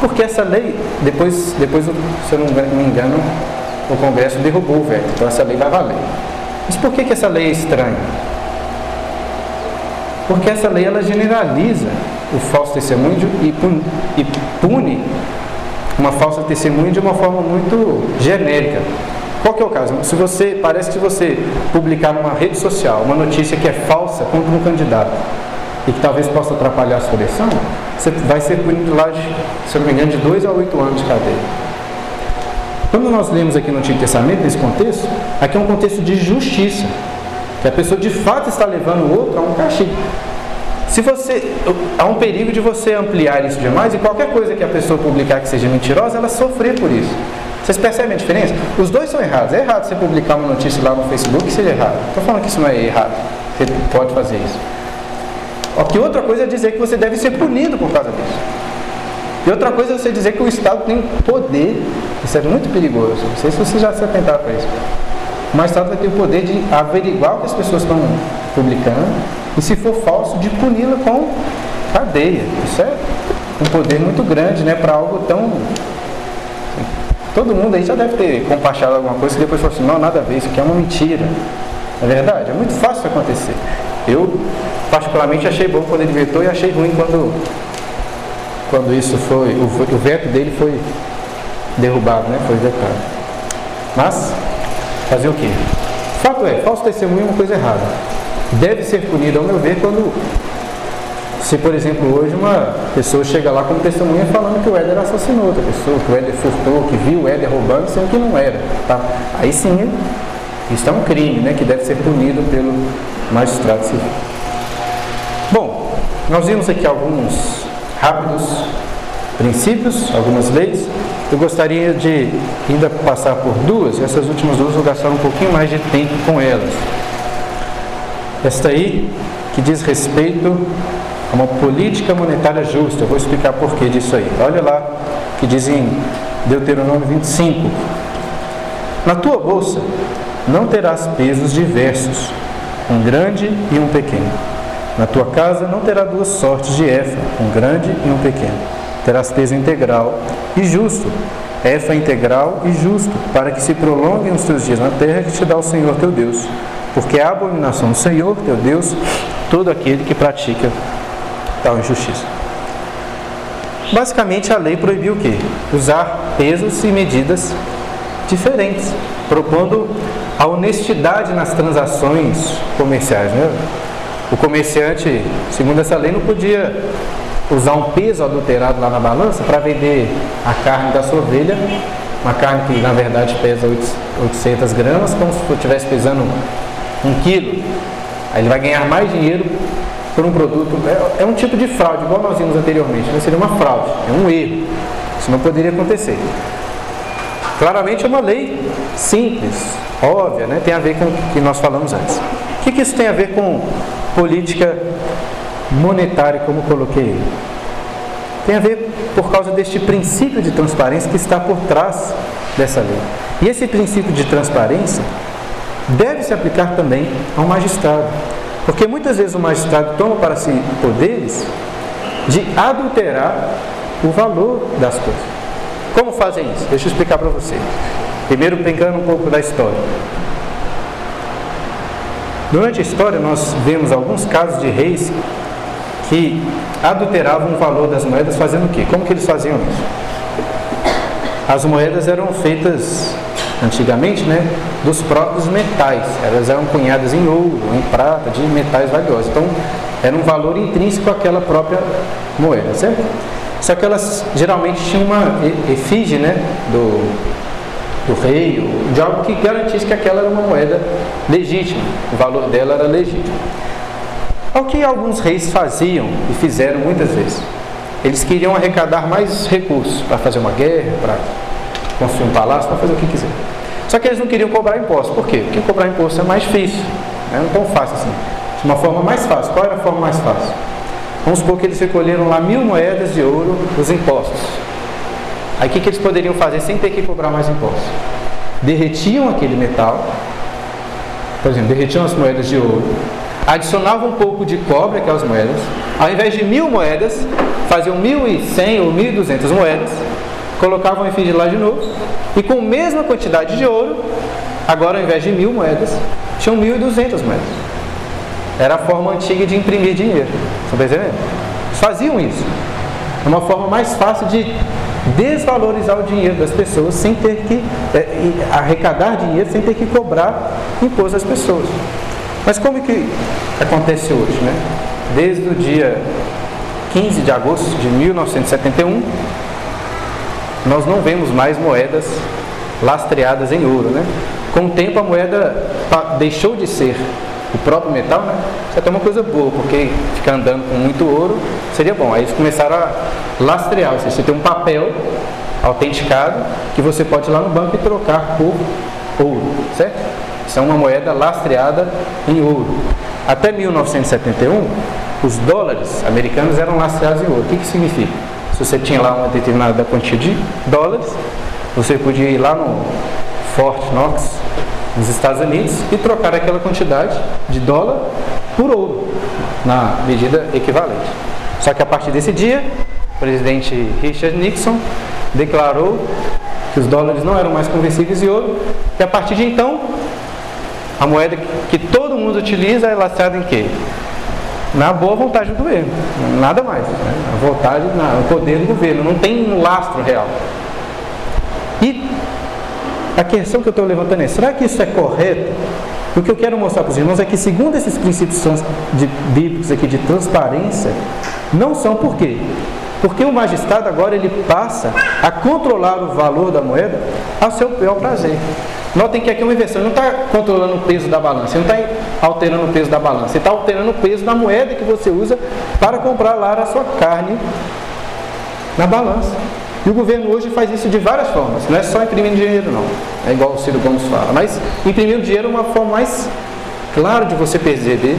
Porque essa lei, depois, depois se eu não me engano, o Congresso derrubou o veto, então essa lei vai valer. Mas por que, que essa lei é estranha? Porque essa lei ela generaliza o falso testemunho e pune uma falsa testemunha de uma forma muito genérica. Qual que é o caso? Se você parece que você publicar numa rede social uma notícia que é falsa contra um candidato e que talvez possa atrapalhar a sua eleição, você vai ser punido lá de, se não me engano, de 2 a 8 anos de cadeia. Quando nós lemos aqui no Antigo Testamento, nesse contexto, aqui é um contexto de justiça, que a pessoa de fato está levando o outro a um castigo. Se você há um perigo de você ampliar isso demais e qualquer coisa que a pessoa publicar que seja mentirosa, ela sofrer por isso. Vocês percebem a diferença? Os dois são errados. É errado você publicar uma notícia lá no Facebook que seja errado. Estou falando que isso não é errado. Você pode fazer isso. O que outra coisa é dizer que você deve ser punido por causa disso. E outra coisa é você dizer que o Estado tem poder. Isso é muito perigoso. Não sei se você já se atentaram para isso. Mas o Estado vai ter o poder de averiguar o que as pessoas estão publicando e, se for falso, de puni-la com cadeia. Isso é um poder muito grande né, para algo tão. Todo mundo aí já deve ter compartilhado alguma coisa e depois falou assim: não, nada a ver, isso aqui é uma mentira. É verdade, é muito fácil acontecer. Eu, particularmente, achei bom quando ele vetou e achei ruim quando, quando isso foi. O, o veto dele foi derrubado, né? Foi vetado. Mas, fazer o quê? Fato é, falso testemunho é uma coisa errada deve ser punido, ao meu ver, quando, se por exemplo hoje uma pessoa chega lá como testemunha falando que o Éder assassinou outra pessoa, que o Éder furtou, que viu o Éder roubando, sendo que não era. Tá? Aí sim, isso é um crime, né, que deve ser punido pelo magistrado civil. Bom, nós vimos aqui alguns rápidos princípios, algumas leis. Eu gostaria de ainda passar por duas, e essas últimas duas vou gastar um pouquinho mais de tempo com elas. Esta aí, que diz respeito a uma política monetária justa. Eu vou explicar por que disso aí. Olha lá, que diz em Deuteronômio 25. Na tua bolsa não terás pesos diversos, um grande e um pequeno. Na tua casa não terá duas sortes de efa, um grande e um pequeno. Terás peso integral e justo, efa integral e justo, para que se prolonguem os teus dias na terra que te dá o Senhor teu Deus. Porque é a abominação do Senhor teu Deus todo aquele que pratica tal injustiça. Basicamente a lei proibiu o quê? Usar pesos e medidas diferentes, propondo a honestidade nas transações comerciais. Né? O comerciante, segundo essa lei, não podia usar um peso adulterado lá na balança para vender a carne da sua ovelha, uma carne que na verdade pesa 800 gramas, como se estivesse pesando um quilo. Aí ele vai ganhar mais dinheiro por um produto. É, é um tipo de fraude, igual nós vimos anteriormente. Né? Seria uma fraude, é um erro. Isso não poderia acontecer. Claramente é uma lei simples, óbvia, né? tem a ver com o que nós falamos antes. O que, que isso tem a ver com política monetária, como coloquei? Tem a ver por causa deste princípio de transparência que está por trás dessa lei. E esse princípio de transparência deve se aplicar também ao magistrado. Porque muitas vezes o magistrado toma para si poderes de adulterar o valor das coisas. Como fazem isso? Deixa eu explicar para você. Primeiro, pegando um pouco da história. Durante a história, nós vemos alguns casos de reis que adulteravam o valor das moedas fazendo o quê? Como que eles faziam isso? As moedas eram feitas antigamente, né, dos próprios metais. Elas eram cunhadas em ouro, em prata, de metais valiosos. Então, era um valor intrínseco àquela própria moeda, certo? Só que elas geralmente tinham uma efígie, né, do, do rei, de algo que garantisse que aquela era uma moeda legítima, o valor dela era legítimo. Ao que alguns reis faziam e fizeram muitas vezes. Eles queriam arrecadar mais recursos para fazer uma guerra, para construir um palácio, para fazer o que quiser. Só que eles não queriam cobrar imposto. Por quê? Porque cobrar imposto é mais difícil. Né? Não é tão fácil assim. De uma forma mais fácil. Qual era a forma mais fácil? Vamos supor que eles recolheram lá mil moedas de ouro dos impostos. Aí o que, que eles poderiam fazer sem ter que cobrar mais impostos? Derretiam aquele metal, por exemplo, derretiam as moedas de ouro, adicionavam um pouco de cobre aquelas moedas, ao invés de mil moedas, faziam mil e cem ou mil e duzentas moedas, colocavam em efígie lá de novo, e com a mesma quantidade de ouro, agora ao invés de mil moedas, tinham mil e duzentas moedas. Era a forma antiga de imprimir dinheiro. Estão percebendo? Faziam isso. É uma forma mais fácil de desvalorizar o dinheiro das pessoas sem ter que é, arrecadar dinheiro, sem ter que cobrar imposto às pessoas. Mas como que acontece hoje, né? Desde o dia 15 de agosto de 1971, nós não vemos mais moedas lastreadas em ouro. Né? Com o tempo a moeda deixou de ser o próprio metal, né? Isso é até uma coisa boa, porque ficar andando com muito ouro seria bom. Aí eles começaram a lastrear, ou seja, você tem um papel autenticado que você pode ir lá no banco e trocar por ouro, certo? Isso é uma moeda lastreada em ouro. Até 1971, os dólares americanos eram lastreados em ouro. O que, que significa? Se você tinha lá uma determinada quantia de dólares, você podia ir lá no Fort Knox, nos Estados Unidos, e trocar aquela quantidade de dólar por ouro, na medida equivalente. Só que a partir desse dia, o presidente Richard Nixon declarou que os dólares não eram mais conversíveis em ouro, e a partir de então, a moeda que todo mundo utiliza é lastreada em quê? na boa vontade do governo, nada mais. Né? A vontade, o poder do governo, não tem um lastro real. E a questão que eu estou levantando é: será que isso é correto? O que eu quero mostrar para os irmãos é que, segundo esses princípios de, bíblicos aqui de transparência, não são por quê? Porque o magistrado agora ele passa a controlar o valor da moeda ao seu bel prazer. Notem que aqui é uma inversão, ele não está controlando o peso da balança, ele não está alterando o peso da balança, ele está alterando o peso da moeda que você usa para comprar lá a sua carne na balança. E o governo hoje faz isso de várias formas, não é só imprimindo dinheiro não, é igual o Ciro Gomes fala, mas imprimindo dinheiro é uma forma mais clara de você perceber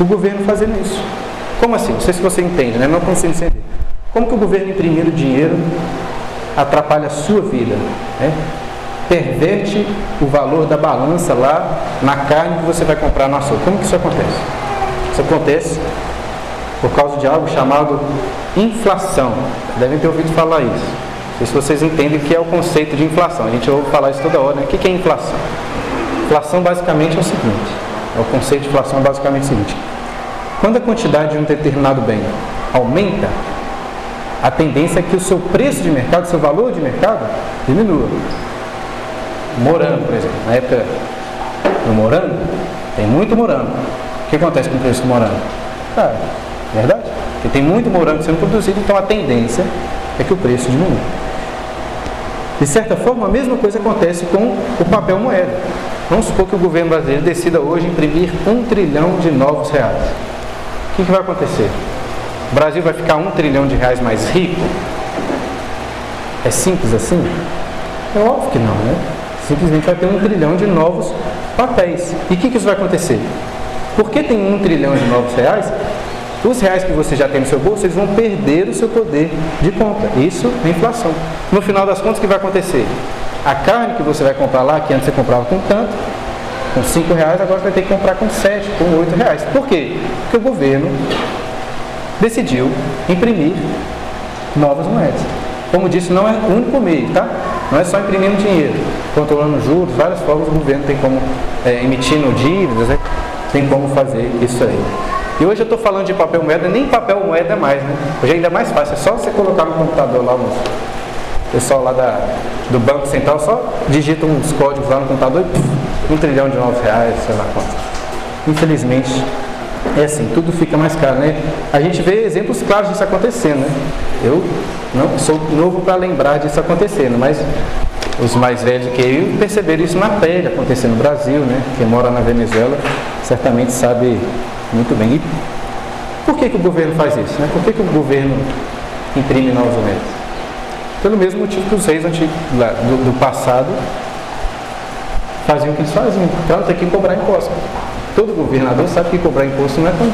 o governo fazendo isso. Como assim? Não sei se você entende, né? não consigo entender. Como que o governo imprimindo dinheiro atrapalha a sua vida? Né? Perverte o valor da balança lá na carne que você vai comprar no açougue. Como que isso acontece? Isso acontece por causa de algo chamado inflação. Devem ter ouvido falar isso. Não sei se vocês entendem o que é o conceito de inflação. A gente ouve falar isso toda hora. Né? O que é inflação? Inflação basicamente é o seguinte: é o conceito de inflação é basicamente o seguinte. Quando a quantidade de um determinado bem aumenta, a tendência é que o seu preço de mercado, seu valor de mercado, diminua. Morango, por exemplo. Na época do morango, tem muito morango. O que acontece com o preço do morango? Cara, Verdade? Porque tem muito morango sendo produzido, então a tendência é que o preço diminua. De certa forma, a mesma coisa acontece com o papel moeda. Vamos supor que o governo brasileiro decida hoje imprimir um trilhão de novos reais. O que, que vai acontecer? O Brasil vai ficar um trilhão de reais mais rico? É simples assim? É óbvio que não, né? Simplesmente vai ter um trilhão de novos papéis. E o que, que isso vai acontecer? Por que tem um trilhão de novos reais? Os reais que você já tem no seu bolso, eles vão perder o seu poder de compra. Isso é inflação. No final das contas, o que vai acontecer? A carne que você vai comprar lá, que antes você comprava com tanto, com 5 reais, agora você vai ter que comprar com 7, com 8 reais. Por quê? Porque o governo decidiu imprimir novas moedas. Como disse, não é o único meio, tá? Não é só imprimindo dinheiro, controlando juros, várias formas o governo tem como, é, emitindo dívidas, né? tem como fazer isso aí. E hoje eu estou falando de papel moeda, nem papel moeda é mais, né? Hoje é ainda mais fácil, é só você colocar no computador lá, o pessoal lá da, do Banco Central só digita uns códigos lá no computador e puf, um trilhão de novos reais, sei lá quanto. Infelizmente, é assim, tudo fica mais caro, né? A gente vê exemplos claros disso acontecendo, né? Eu não sou novo para lembrar disso acontecendo, mas os mais velhos que eu perceberam isso na pele acontecer no Brasil, né? Quem mora na Venezuela certamente sabe muito bem. E por que, que o governo faz isso? Né? Por que, que o governo imprime novos moedas? Pelo mesmo motivo que os reis do, do passado faziam o que eles faziam. Então tem que cobrar imposto. Todo governador sabe que cobrar imposto não é tão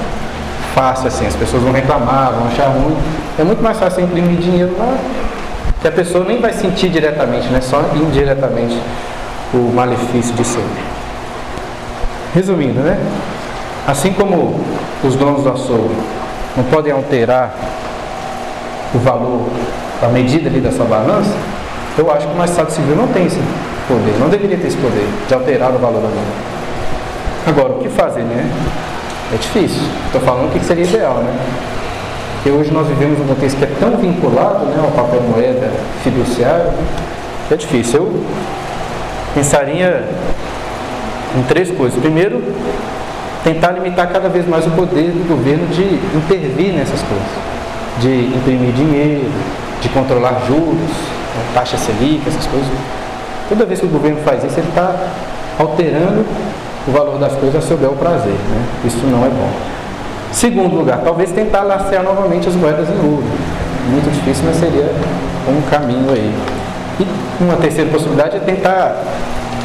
fácil assim. As pessoas vão reclamar, vão achar ruim. É muito mais fácil imprimir dinheiro lá que a pessoa nem vai sentir diretamente, né? só indiretamente o malefício ser. Resumindo, né? Assim como os donos do açougue não podem alterar o valor, a medida ali da sua balança, eu acho que o magistrado civil não tem esse poder, não deveria ter esse poder de alterar o valor da balança. Agora, o que fazer, né? É difícil. Estou falando o que seria ideal, né? Porque hoje nós vivemos um contexto que é tão vinculado né, ao papel moeda fiduciário, é difícil. Eu pensaria em três coisas. Primeiro, tentar limitar cada vez mais o poder do governo de intervir nessas coisas, de imprimir dinheiro, de controlar juros, né, taxa Selic, essas coisas. Toda vez que o governo faz isso, ele está alterando o valor das coisas a seu bel prazer. Né? Isso não é bom. Segundo lugar, talvez tentar lastrear novamente as moedas em ouro. Muito difícil, mas seria um caminho aí. E uma terceira possibilidade é tentar.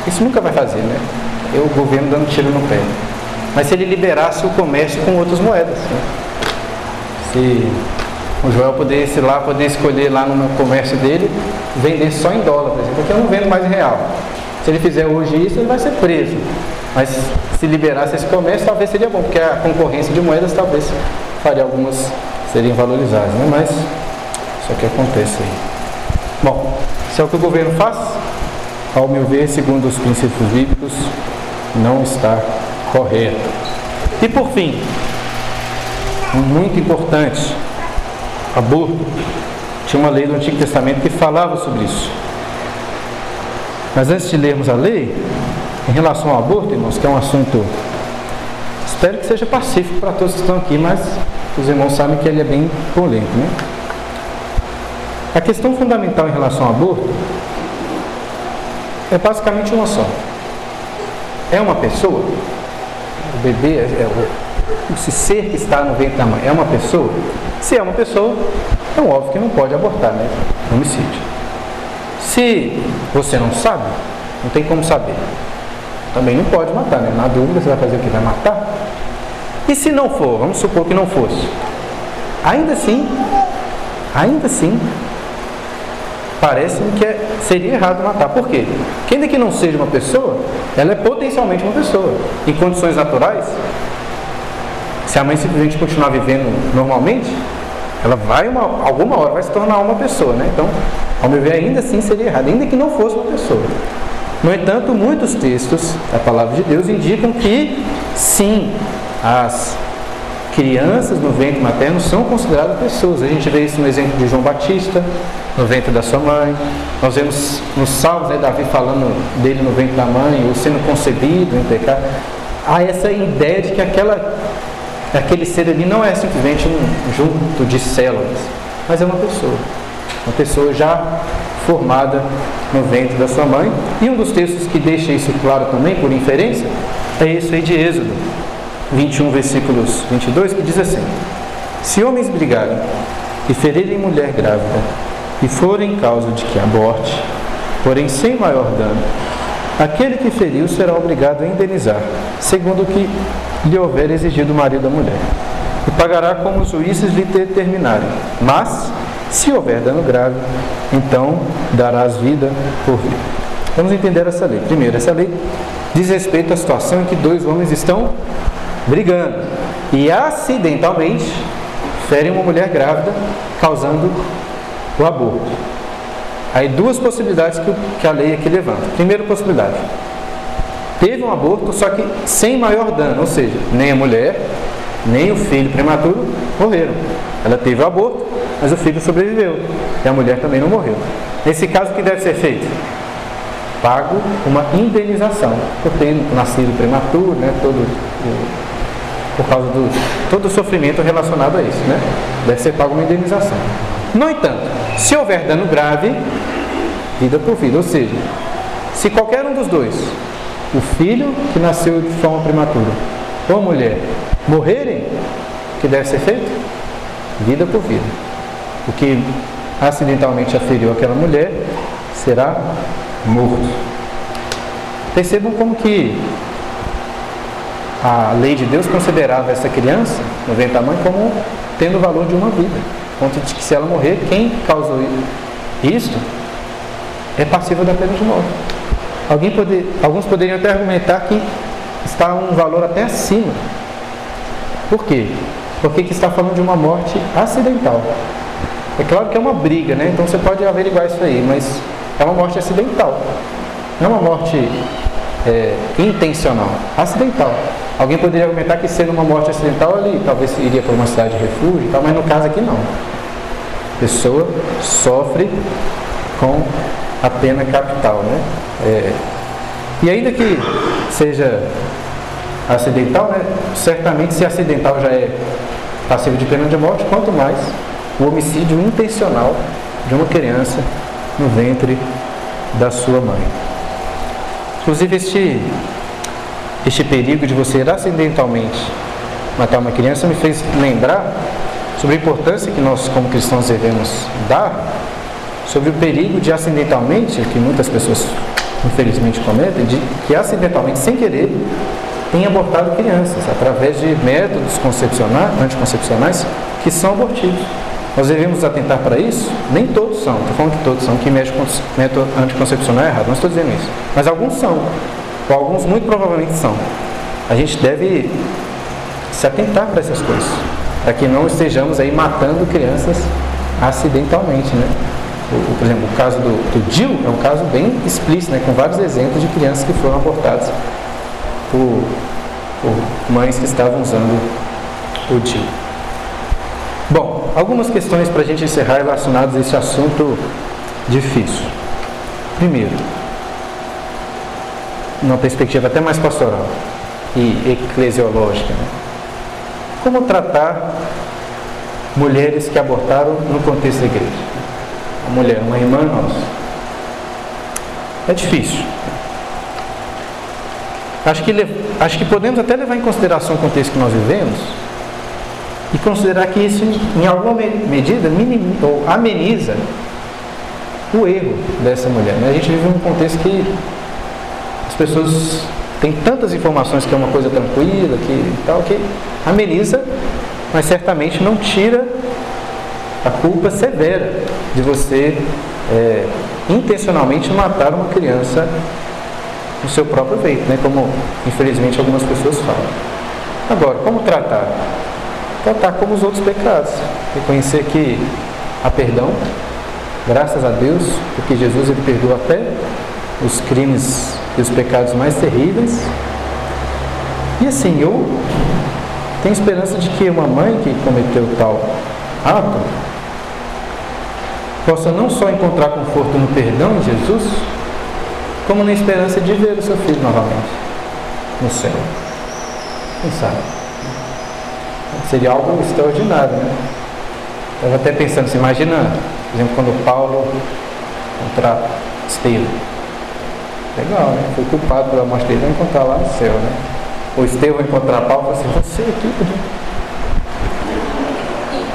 Isso nunca vai fazer, né? É o governo dando tiro no pé mas se ele liberasse o comércio com outras moedas. Se o Joel pudesse lá, poder escolher lá no comércio dele, vender só em dólar, por exemplo, porque eu não vendo mais em real. Se ele fizer hoje isso, ele vai ser preso. Mas se liberasse esse comércio, talvez seria bom, porque a concorrência de moedas talvez faria algumas seriam valorizadas, né? mas isso é que acontece aí. Bom, se é o que o governo faz, ao meu ver, segundo os princípios bíblicos, não está correto. E por fim, muito importante, aborto. Tinha uma lei do Antigo Testamento que falava sobre isso. Mas antes de lermos a lei, em relação ao aborto, irmãos, que é um assunto, espero que seja pacífico para todos que estão aqui, mas os irmãos sabem que ele é bem polêmico, né? A questão fundamental em relação ao aborto é basicamente uma só. É uma pessoa bebê, é, o, esse ser que está no ventre da mãe, é uma pessoa? Se é uma pessoa, então óbvio que não pode abortar, né? Homicídio. Se você não sabe, não tem como saber. Também não pode matar, né? Na dúvida, você vai fazer o que? Vai matar? E se não for, vamos supor que não fosse. Ainda assim, ainda assim, parece-me que é, seria errado matar. Por quê? Porque ainda que não seja uma pessoa, ela é potencialmente uma pessoa. Em condições naturais, se a mãe simplesmente continuar vivendo normalmente, ela vai uma, alguma hora vai se tornar uma pessoa, né? Então, ao meu ver, ainda assim seria errado, ainda que não fosse uma pessoa. No entanto, muitos textos da palavra de Deus indicam que sim, as crianças no ventre materno são consideradas pessoas. A gente vê isso no exemplo de João Batista, no ventre da sua mãe. Nós vemos nos Salmos né, Davi falando dele no ventre da mãe, ou sendo concebido em pecado. Há essa ideia de que aquela, aquele ser ali não é simplesmente um junto de células, mas é uma pessoa. Uma pessoa já formada no ventre da sua mãe. E um dos textos que deixa isso claro também, por inferência, é esse aí de Êxodo 21, versículos 22, que diz assim: Se homens brigarem e ferirem mulher grávida e forem causa de que aborte, porém sem maior dano, aquele que feriu será obrigado a indenizar, segundo o que lhe houver exigido o marido da mulher, e pagará como os juízes lhe determinarem. Mas, se houver dano grave, então darás vida por vida. Vamos entender essa lei. Primeiro, essa lei diz respeito à situação em que dois homens estão brigando e acidentalmente ferem uma mulher grávida, causando o aborto. Aí duas possibilidades que, a lei aqui levanta. Primeira possibilidade, teve um aborto, só que sem maior dano, ou seja, nem a mulher, nem o filho prematuro morreram. Ela teve o aborto, mas o filho sobreviveu. E a mulher também não morreu. Nesse caso, o que deve ser feito? Pago uma indenização por ter nascido prematuro, né, todo por causa do todo o sofrimento relacionado a isso, né? Deve ser pago uma indenização. No entanto, se houver dano grave, vida por vida, ou seja, se qualquer um dos dois, o filho que nasceu de forma prematura ou a mulher, morrerem, o que deve ser feito? Vida por vida. O que acidentalmente aferiu aquela mulher será morto. Percebam como que a lei de Deus considerava essa criança, no ventre da mãe, como tendo o valor de uma vida. Ponto de que se ela morrer, quem causou isto é passível da pena de morte. Alguém poder, alguns poderiam até argumentar que está um valor até acima. Por quê? Porque que está falando de uma morte acidental. É claro que é uma briga, né? Então você pode averiguar isso aí, mas é uma morte acidental. Não é uma morte é, intencional, acidental. Alguém poderia argumentar que sendo uma morte acidental ele talvez iria para uma cidade de refúgio tal, mas no caso aqui não. A pessoa sofre com a pena capital, né? É, e ainda que seja acidental, né? Certamente se acidental já é passivo de pena de morte, quanto mais o homicídio intencional de uma criança no ventre da sua mãe. Inclusive este este perigo de você acidentalmente matar uma criança me fez lembrar sobre a importância que nós, como cristãos, devemos dar sobre o perigo de acidentalmente, que muitas pessoas infelizmente cometem, de que acidentalmente, sem querer, tem abortado crianças através de métodos anticoncepcionais que são abortivos. Nós devemos atentar para isso? Nem todos são, estou falando que todos são, que método anticoncepcional é errado, não estou dizendo isso. Mas alguns são ou alguns muito provavelmente são. A gente deve se atentar para essas coisas, para que não estejamos aí matando crianças acidentalmente, né? Por exemplo, o caso do, do Jill é um caso bem explícito, né? com vários exemplos de crianças que foram abortadas por, por mães que estavam usando o Jill. Algumas questões para a gente encerrar relacionadas a esse assunto difícil. Primeiro, numa perspectiva até mais pastoral e eclesiológica. Né? Como tratar mulheres que abortaram no contexto da igreja? Uma mulher, uma irmã nossa. É difícil. Acho que, acho que podemos até levar em consideração o contexto que nós vivemos, e considerar que isso, em alguma medida, minimiza, ou ameniza o erro dessa mulher. Né? A gente vive num contexto que as pessoas têm tantas informações que é uma coisa tranquila, que tal, que ameniza, mas certamente não tira a culpa severa de você é, intencionalmente matar uma criança no seu próprio peito, né? como infelizmente algumas pessoas falam. Agora, como tratar? Tratar como os outros pecados. Reconhecer que há perdão, graças a Deus, porque Jesus ele perdoa até os crimes e os pecados mais terríveis. E assim, eu tenho esperança de que uma mãe que cometeu tal ato possa não só encontrar conforto no perdão de Jesus, como na esperança de ver o seu filho novamente no céu. Quem sabe? Seria algo extraordinário, né? Estava até pensando assim, imagina, por exemplo, quando Paulo encontrar Estevão. Legal, né? Foi culpado pela morte dele, vai encontrar lá no céu, né? O Estevão encontrar Paulo e assim, você aqui, né?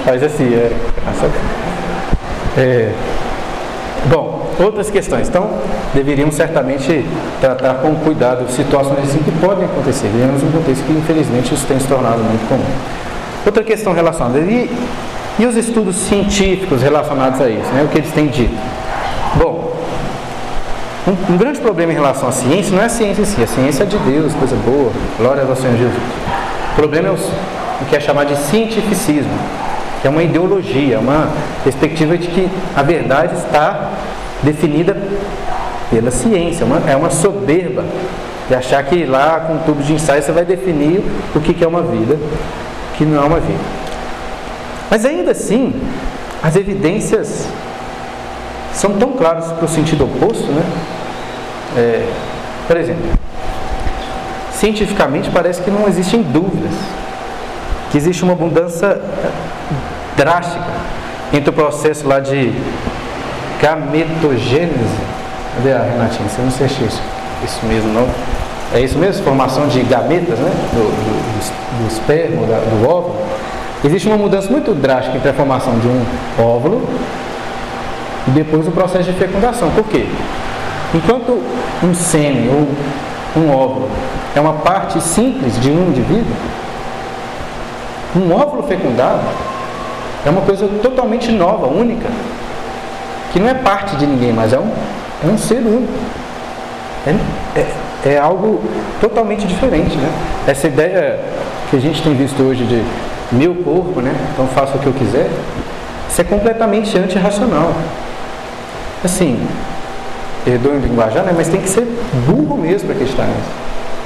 Faz assim, é. é bom, outras questões. Então, deveríamos certamente tratar com cuidado situações assim que podem acontecer. Vivemos um contexto que, infelizmente, isso tem se tornado muito comum. Outra questão relacionada. E, e os estudos científicos relacionados a isso? Né? O que eles têm dito? Bom, um, um, grande problema em relação à ciência não é a ciência em si. A ciência é de Deus, coisa boa. Glória ao Senhor Jesus. O problema é os, o que é chamado de cientificismo que é uma ideologia, uma perspectiva de que a verdade está definida pela ciência, uma, é uma soberba de achar que lá com um tubo de ensaio você vai definir o que é uma vida, que não é uma vida. Mas ainda assim, as evidências são tão claras para o sentido oposto, né? É, por exemplo, cientificamente parece que não existem dúvidas que existe uma abundância drástica entre o processo lá de gametogênese. Cadê a Renatinha? Você não se isso, isso mesmo não. É isso mesmo? Formação de gametas, né? Do, do, do esperma, do óvulo. Existe uma mudança muito drástica entre a formação de um óvulo e depois o processo de fecundação. Por quê? Enquanto um sêmen ou um óvulo é uma parte simples de um indivíduo, um óvulo fecundado é uma coisa totalmente nova, única, que não é parte de ninguém, mas é um, é um ser único. É, é, é algo totalmente diferente. Né? Essa ideia que a gente tem visto hoje de meu corpo, né? então faço o que eu quiser, isso é completamente antirracional. Assim, perdoem o linguajar, né? mas tem que ser burro mesmo para acreditar nisso.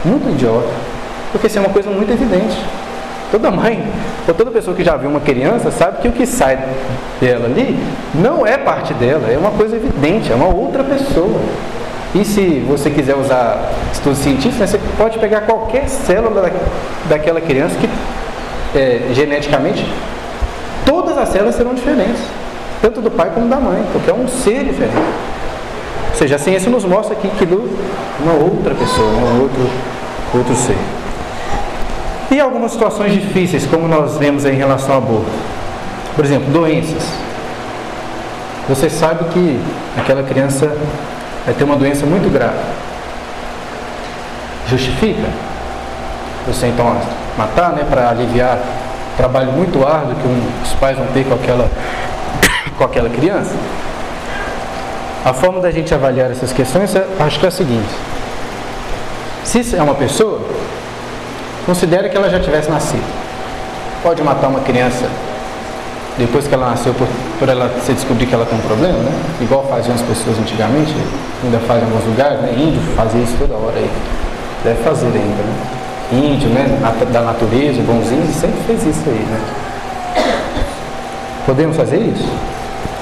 Muito idiota. Porque isso é uma coisa muito evidente. Toda mãe, ou toda pessoa que já viu uma criança, sabe que o que sai dela ali não é parte dela, é uma coisa evidente, é uma outra pessoa. E se você quiser usar estudos científicos, você pode pegar qualquer célula daquela criança que é, geneticamente todas as células serão diferentes, tanto do pai como da mãe, porque é um ser diferente. Ou seja, a ciência nos mostra aqui que uma outra pessoa, um outro, outro ser. E algumas situações difíceis, como nós vemos em relação ao aborto. Por exemplo, doenças. Você sabe que aquela criança vai ter uma doença muito grave. Justifica você então matar, né, para aliviar o trabalho muito árduo que um, os pais vão ter com aquela, (coughs) com aquela criança? A forma da gente avaliar essas questões, acho que é a seguinte: se é uma pessoa, Considere que ela já tivesse nascido. Pode matar uma criança depois que ela nasceu por, por ela se descobrir que ela tem um problema, né? Igual faziam as pessoas antigamente, ainda fazem em alguns lugares, né? Índio fazia isso toda hora aí. Deve fazer ainda, né? Índio, né? Da natureza, bonzinho, sempre fez isso aí, né? Podemos fazer isso?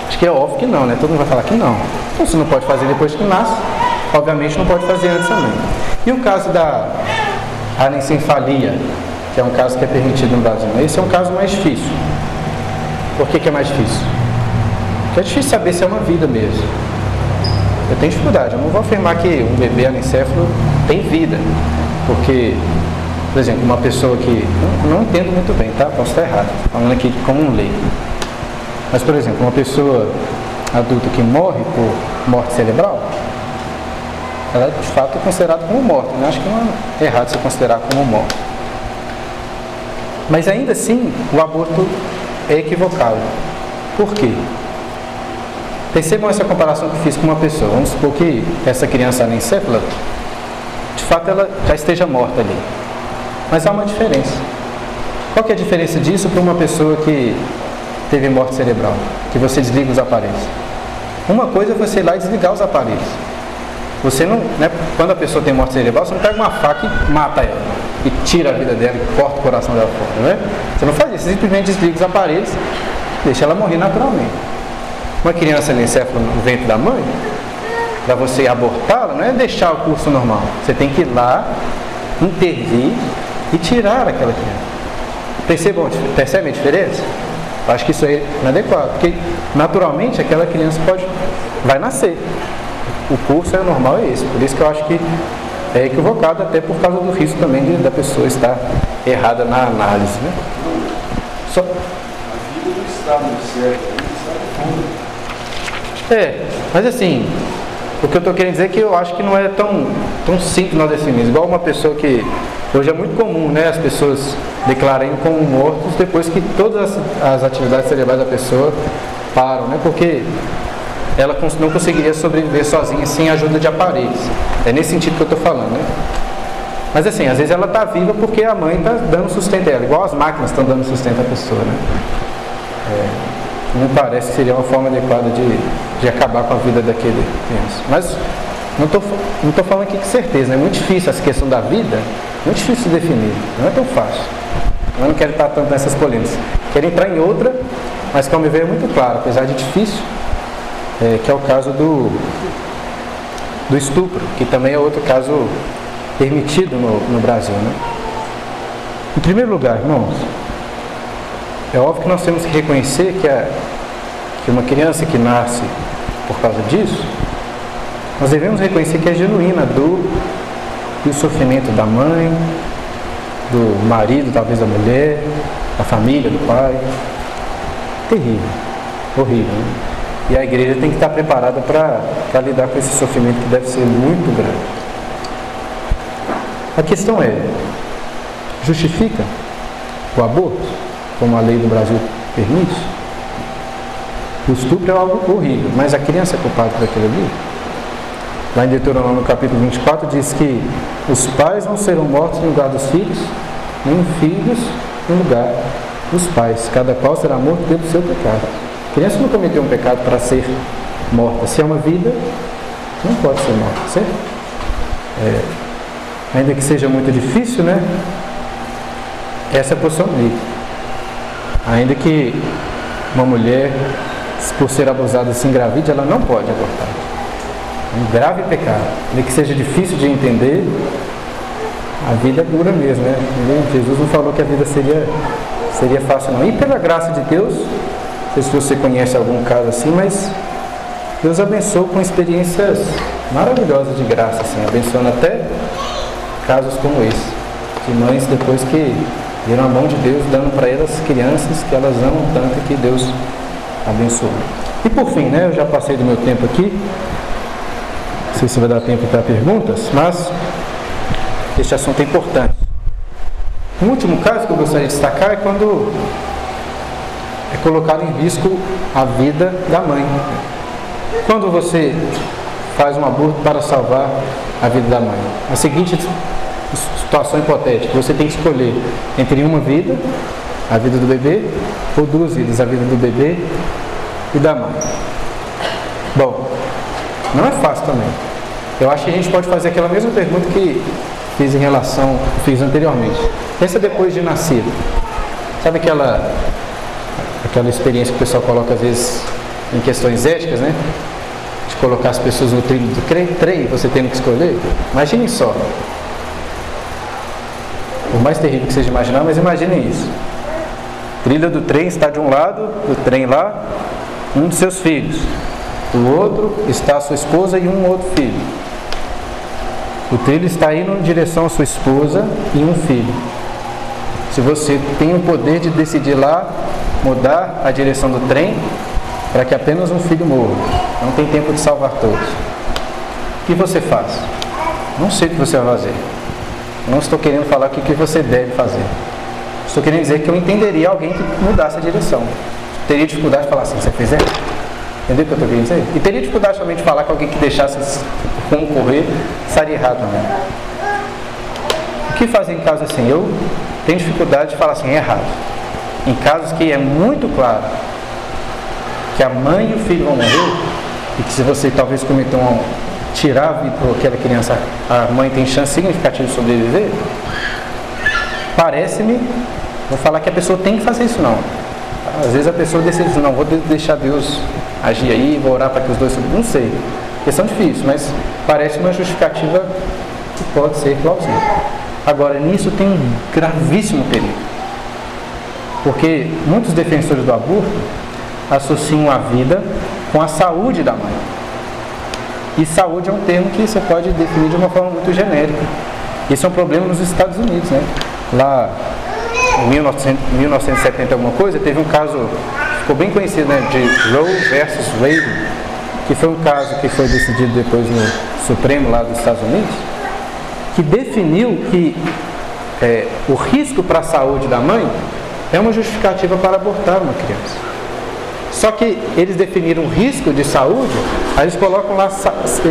Acho que é óbvio que não, né? Todo mundo vai falar que não. Então se não pode fazer depois que nasce, obviamente não pode fazer antes também. E o caso da anencefalia, que é um caso que é permitido no Brasil. Esse é um caso mais difícil. Por que, que é mais difícil? Porque é difícil saber se é uma vida mesmo. Eu tenho dificuldade, eu não vou afirmar que um bebê anencefalo tem vida, porque por exemplo, uma pessoa que. Não, não entendo muito bem, tá? Posso estar errado. Falando aqui como um leigo. Mas, por exemplo, uma pessoa adulta que morre por morte cerebral, ela de fato é considerada como morta. Eu acho que não é errado ser considerar como morta. Mas ainda assim, o aborto é equivocado. Por quê? Percebam essa comparação que fiz com uma pessoa. Vamos supor que essa criança anencefala, de fato ela já esteja morta ali. Mas há uma diferença. Qual é a diferença disso para uma pessoa que teve morte cerebral? Que você desliga os aparelhos. Uma coisa é você ir lá e desligar os aparelhos. Você não, né, quando a pessoa tem morte cerebral, você não pega uma faca e mata ela, e tira a vida dela, e corta o coração dela fora, né? Você não faz isso, você simplesmente desliga os aparelhos, deixa ela morrer naturalmente. Uma criança anencefala no ventre da mãe, para você abortá-la, não é deixar o curso normal. Você tem que ir lá, intervir e tirar aquela criança. Percebam, percebem a diferença? Acho que isso é inadequado, porque naturalmente aquela criança pode, vai nascer. O curso é normal é esse, por isso que eu acho que é equivocado, até por causa do risco também de, da pessoa estar errada na análise. Né? Só... É, mas assim, o que eu estou querendo dizer é que eu acho que não é tão, tão simples nós definirmos. Igual uma pessoa que. Hoje é muito comum né, as pessoas declararem como mortos depois que todas as, as atividades cerebrais da pessoa param, né? Porque ela não conseguiria sobreviver sozinha sem a ajuda de aparelhos. É nesse sentido que eu estou falando, né? Mas assim, às vezes ela está viva porque a mãe está dando sustento a ela, igual as máquinas estão dando sustento à pessoa, né? É, não parece que seria uma forma adequada de de acabar com a vida daquele criança. Mas não estou não tô falando aqui com certeza, né? é muito difícil essa questão da vida, muito difícil de definir, não é tão fácil. Eu não quero estar tanto nessas polêmicas. Quero entrar em outra, mas ao me ver é muito claro, apesar de difícil, é, que é o caso do, do estupro, que também é outro caso permitido no, no Brasil. Né? Em primeiro lugar, irmãos, é óbvio que nós temos que reconhecer que a, que uma criança que nasce por causa disso, nós devemos reconhecer que é genuína a dor e o sofrimento da mãe, do marido, talvez da mulher, da família, do pai. Terrível, horrível. Né? E a igreja tem que estar preparada para lidar com esse sofrimento que deve ser muito grande. A questão é: justifica o aborto, como a lei do Brasil permite? O estupro é algo horrível, mas a criança é culpada por aquilo ali. Lá em Deuteronômio, capítulo 24, diz que os pais não serão mortos no lugar dos filhos, nem filhos no lugar dos pais. Cada qual será morto pelo seu pecado. A criança não cometeu um pecado para ser morta. Se é uma vida, não pode ser morta, certo? É, ainda que seja muito difícil, né? Essa é a posição dele. Ainda que uma mulher por ser abusada se engravide, ela não pode abortar. É um grave pecado. Nem que seja difícil de entender, a vida é dura mesmo, né? Jesus não falou que a vida seria, seria fácil não. E pela graça de Deus, não sei se você conhece algum caso assim, mas Deus abençoou com experiências maravilhosas de graça, assim, abençoando até casos como esse, de mães depois que viram a mão de Deus dando para elas crianças que elas amam tanto que Deus abençoou. E por fim, né, eu já passei do meu tempo aqui, não sei se vai dar tempo para perguntas, mas este assunto é importante. Um último caso que eu gostaria de destacar é quando é colocado em risco a vida da mãe. Quando você faz um aborto para salvar a vida da mãe. A seguinte situação hipotética, você tem que escolher entre uma vida, a vida do bebê, ou duas vidas, a vida do bebê e da mãe. Bom, não é fácil também. Eu acho que a gente pode fazer aquela mesma pergunta que fiz em relação, fiz anteriormente. Pensa depois de nascido. Sabe aquela aquela experiência que o pessoal coloca às vezes em questões éticas, né? De colocar as pessoas no trilho do trem, você tendo que escolher. Imaginem só. Por mais terrível que seja imaginar, mas imaginem isso. Trilha do trem está de um lado, o trem lá, um de seus filhos. Do outro está a sua esposa e um outro filho. O trilho está indo em direção à sua esposa e um filho. Se você tem o poder de decidir lá mudar a direção do trem para que apenas um filho morra, não tem tempo de salvar todos. O que você faz? Não sei o que você vai fazer. Não estou querendo falar o que você deve fazer. Estou querendo dizer que eu entenderia alguém que mudasse a direção. Teria dificuldade de falar assim, você fez errado. Entendeu o que eu estou querendo dizer? E teria dificuldade também de falar que alguém que deixasse concorrer estaria errado também. O que fazer em casos assim? Eu tenho dificuldade de falar assim, é errado. Em casos que é muito claro que a mãe e o filho vão morrer, e que se você talvez cometeu um, tirar a vida daquela criança, a mãe tem chance significativa de sobreviver, parece-me, vou falar que a pessoa tem que fazer isso não. Às vezes a pessoa decide, não, vou deixar Deus agir aí, vou orar para que os dois não sei. Questão difícil, mas parece uma justificativa que pode ser plausível. Agora, nisso tem um gravíssimo perigo. Porque muitos defensores do aborto associam a vida com a saúde da mãe. E saúde é um termo que você pode definir de uma forma muito genérica. Isso é um problema nos Estados Unidos, né? Lá em 1970 alguma coisa, teve um caso, ficou bem conhecido, né, de Roe versus Wade, que foi um caso que foi decidido depois no Supremo lá dos Estados Unidos, que definiu que é, o risco para a saúde da mãe é uma justificativa para abortar uma criança. Só que eles definiram risco de saúde, aí eles colocam lá,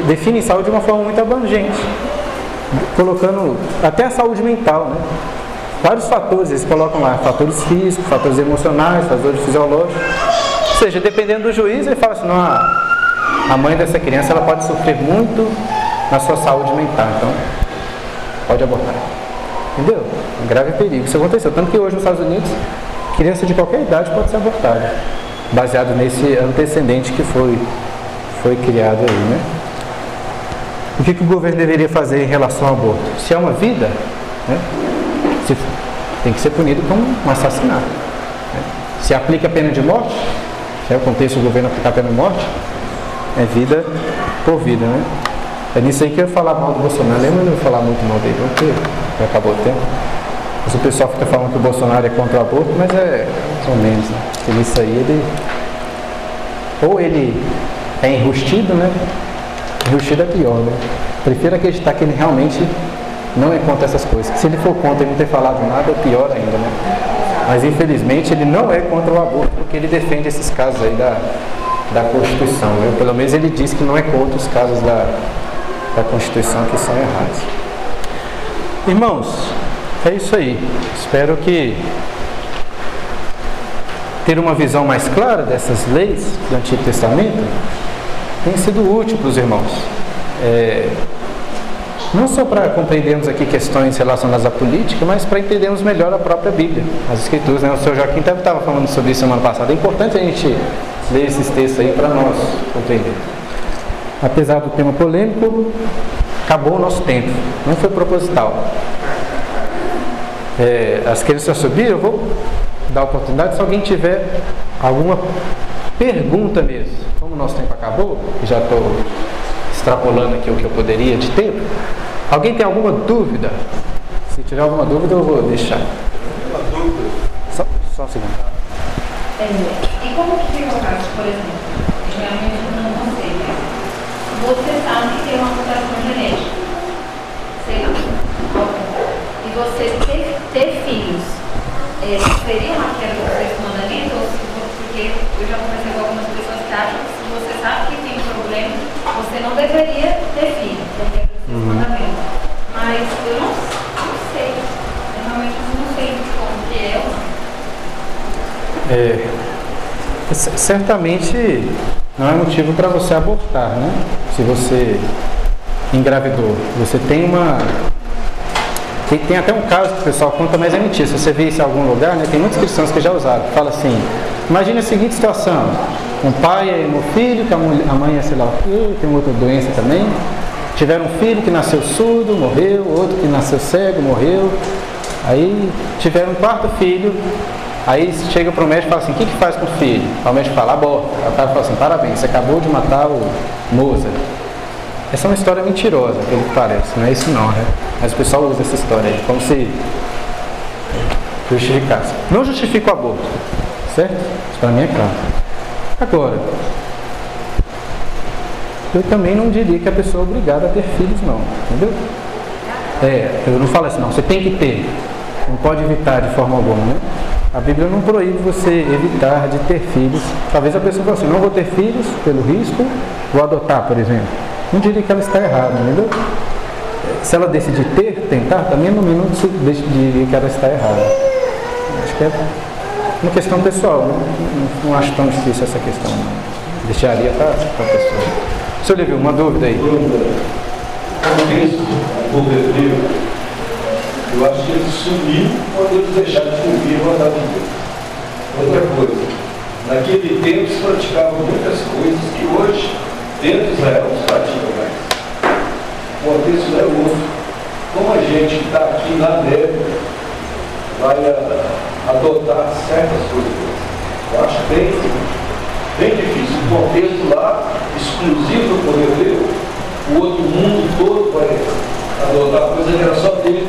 definem saúde de uma forma muito abrangente, colocando até a saúde mental, né? Vários fatores, eles colocam lá, fatores físicos, fatores emocionais, fatores fisiológicos. Ou seja, dependendo do juiz, ele fala assim, não, a mãe dessa criança ela pode sofrer muito na sua saúde mental, então pode abortar. Entendeu? Um grave perigo. Isso aconteceu. Tanto que hoje nos Estados Unidos, criança de qualquer idade pode ser abortada. Baseado nesse antecedente que foi, foi criado aí, né? O que, que o governo deveria fazer em relação ao aborto? Se é uma vida, né? Se, tem que ser punido como um assassinato. Né? Se aplica a pena de morte, se é o contexto do governo aplicar a pena de morte, é vida por vida, né? É nisso aí que eu ia falar mal do Bolsonaro. Lembra de eu falar muito mal dele? Porque acabou o tempo. Mas o pessoal fica falando que o Bolsonaro é contra o aborto, mas é mais ou menos. Né? Porque nisso aí ele. Ou ele é enrustido, né? Enrustido é pior, né? Prefiro acreditar que ele realmente não é contra essas coisas. Se ele for contra e não ter falado nada, é pior ainda, né? Mas infelizmente ele não é contra o aborto, porque ele defende esses casos aí da, da Constituição. Né? Pelo menos ele diz que não é contra os casos da, da Constituição que são errados. Irmãos, é isso aí. Espero que ter uma visão mais clara dessas leis do Antigo Testamento tenha sido útil para os irmãos. É, não só para compreendermos aqui questões relacionadas à política, mas para entendermos melhor a própria Bíblia, as Escrituras. Né? O senhor Joaquim estava falando sobre isso semana passada. É importante a gente ler esses textos aí para nós compreender. Apesar do tema polêmico, acabou o nosso tempo. Não foi proposital. É, as crianças subiram, eu vou dar a oportunidade se alguém tiver alguma pergunta mesmo. Como o nosso tempo acabou, já estou extrapolando aqui o que eu poderia de tempo. Alguém tem alguma dúvida? Se tiver alguma dúvida, eu vou deixar. Só, só um segundo. É, e como que fica o caso, por exemplo? Eu realmente não sei, você sabe que tem uma mutação genética, sei lá, e você ter, ter filhos, é, seria uma quebra do sexto mandamento? Ou se, porque eu já conversei com algumas pessoas que acham que se você sabe que tem um problema, você não deveria ter filho, porque é o sexto mandamento. Mas eu não, não sei, eu realmente não sei como que é. É, certamente não é motivo para você abortar, né? Se você engravidou, você tem uma. Tem, tem até um caso que o pessoal conta, mas é mentira. Se você vê isso em algum lugar, né, tem muitos cristãos que já usaram. Fala assim: imagine a seguinte situação: um pai e um filho, que a, mãe é sei lá o quê, tem outra doença também. Tiveram um filho que nasceu surdo, morreu, outro que nasceu cego, morreu. Aí tiveram um quarto filho, Aí chega para o médico e fala assim, o que, que faz com o filho? O médico fala, aborta. O cara fala assim, parabéns, você acabou de matar o Mozart. Essa é uma história mentirosa, pelo que parece, não é isso não, né? Mas o pessoal usa essa história aí, como se justificasse. Não justifica o aborto, certo? Isso para mim é claro. Agora, eu também não diria que a pessoa é obrigada a ter filhos, não, entendeu? É, eu não falo assim, não, você tem que ter, não pode evitar de forma alguma, né? A Bíblia não proíbe você evitar de ter filhos. Talvez a pessoa fale assim, não vou ter filhos pelo risco, vou adotar, por exemplo. Não diria que ela está errada, entendeu? Se ela decidir ter, tentar, também no mínimo diria que ela está errada. Acho que é uma questão pessoal, não, não, acho tão difícil essa questão. Não. Deixaria para a pessoa. Senhor Levio, uma dúvida aí. Como isso, o eu acho que eles sumiram quando eles deixaram de cumprir a vontade de Deus. Outra coisa, naquele tempo se praticavam muitas coisas que hoje, dentro de Israel, não se praticam mais. O contexto é outro. Como a gente está aqui na neve vai a, adotar certas coisas? Eu acho bem, bem difícil. O contexto lá, exclusivo do poder de Deus, o outro mundo todo vai adotar coisa que era só deles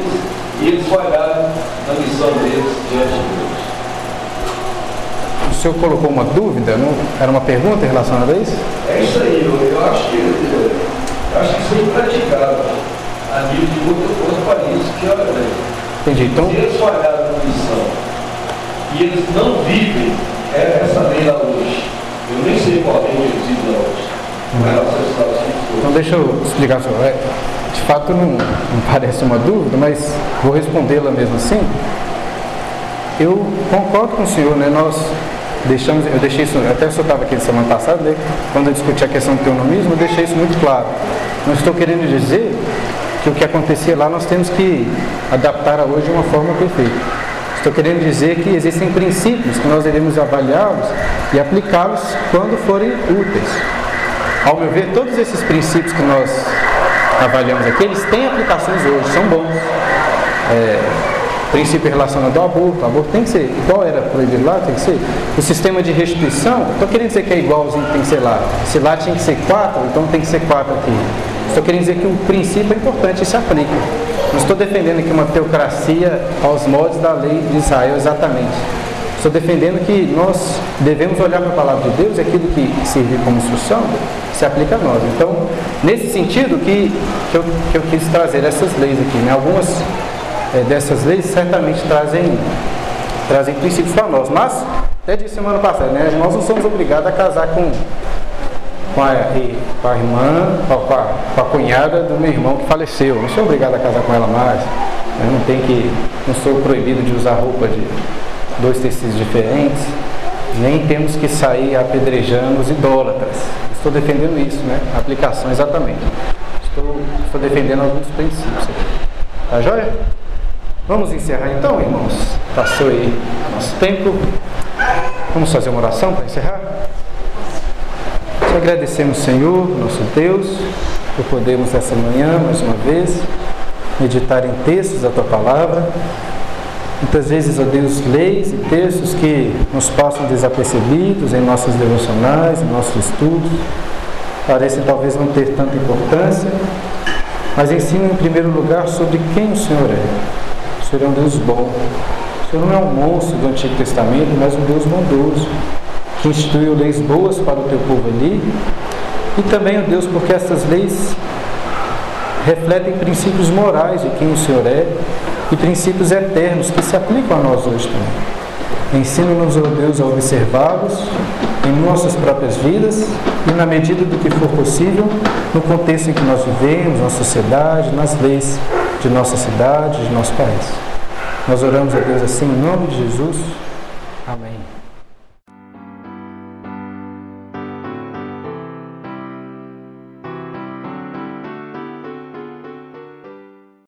e eles falharam na missão deles diante de Deus. O senhor colocou uma dúvida? Não? Era uma pergunta relacionada a isso? É isso aí, eu, acho que eu acho que isso é praticado a nível de outros países que olha. Entendi. Então... Se eles falharam na missão e eles não vivem é essa lei lá hoje, eu nem sei qual lei eles vivem hoje. Uhum. Então deixa eu explicar, senhor. É, de fato não, não parece uma dúvida, mas vou respondê-la mesmo assim. Eu concordo com o senhor, né? Nós deixamos, eu deixei isso, até o senhor estava aqui semana passada, né? quando eu discuti a questão do teonomismo, eu deixei isso muito claro. Não estou querendo dizer que o que acontecia lá nós temos que adaptar a hoje de uma forma perfeita. Estou querendo dizer que existem princípios que nós devemos avaliá-los e aplicá-los quando forem úteis. Ao meu ver, todos esses princípios que nós avaliamos aqui, eles têm aplicações hoje, são bons. É, princípio relacionado ao aborto, o aborto tem que ser igual era proibido lá, tem que ser. O sistema de restituição, estou querendo dizer que é igualzinho tem que ser lá. Se lá tinha que ser quatro, então tem que ser quatro aqui. Estou querendo dizer que o princípio é importante e se aplica. Não estou defendendo aqui uma teocracia aos modos da lei de Israel exatamente. Estou defendendo que nós devemos olhar para a palavra de Deus e aquilo que serve como instrução se aplica a nós. Então, nesse sentido que, que, eu, que eu quis trazer essas leis aqui. Né? Algumas é, dessas leis certamente trazem, trazem princípios para nós. Mas, até disse semana passada, né? nós não somos obrigados a casar com, com, a, com a irmã, com a, com a cunhada do meu irmão que faleceu. Eu não sou obrigado a casar com ela mais. Eu não tenho que. não sou proibido de usar roupa de dois tecidos diferentes, nem temos que sair apedrejando os idólatras. Estou defendendo isso, né? A aplicação exatamente. Estou, estou defendendo alguns princípios aqui. Tá joia? Vamos encerrar então, irmãos? Passou aí nosso tempo. Vamos fazer uma oração para encerrar? Te agradecemos, Senhor, nosso Deus, por podermos essa manhã, mais uma vez, meditar em textos da Tua Palavra Muitas vezes, ó Deus, leis e textos que nos passam desapercebidos em nossos devocionais, em nossos estudos, parecem talvez não ter tanta importância, mas ensinam em primeiro lugar sobre quem o Senhor é. O Senhor é um Deus bom. O Senhor não é um monstro do Antigo Testamento, mas um Deus bondoso, que instituiu leis boas para o teu povo ali, e também, ó Deus, porque essas leis refletem princípios morais de quem o Senhor é e princípios eternos que se aplicam a nós hoje também. Ensina-nos, ó Deus, a observá-los em nossas próprias vidas e, na medida do que for possível, no contexto em que nós vivemos, na sociedade, nas leis de nossa cidade, de nosso país. Nós oramos a Deus assim, em nome de Jesus. Amém.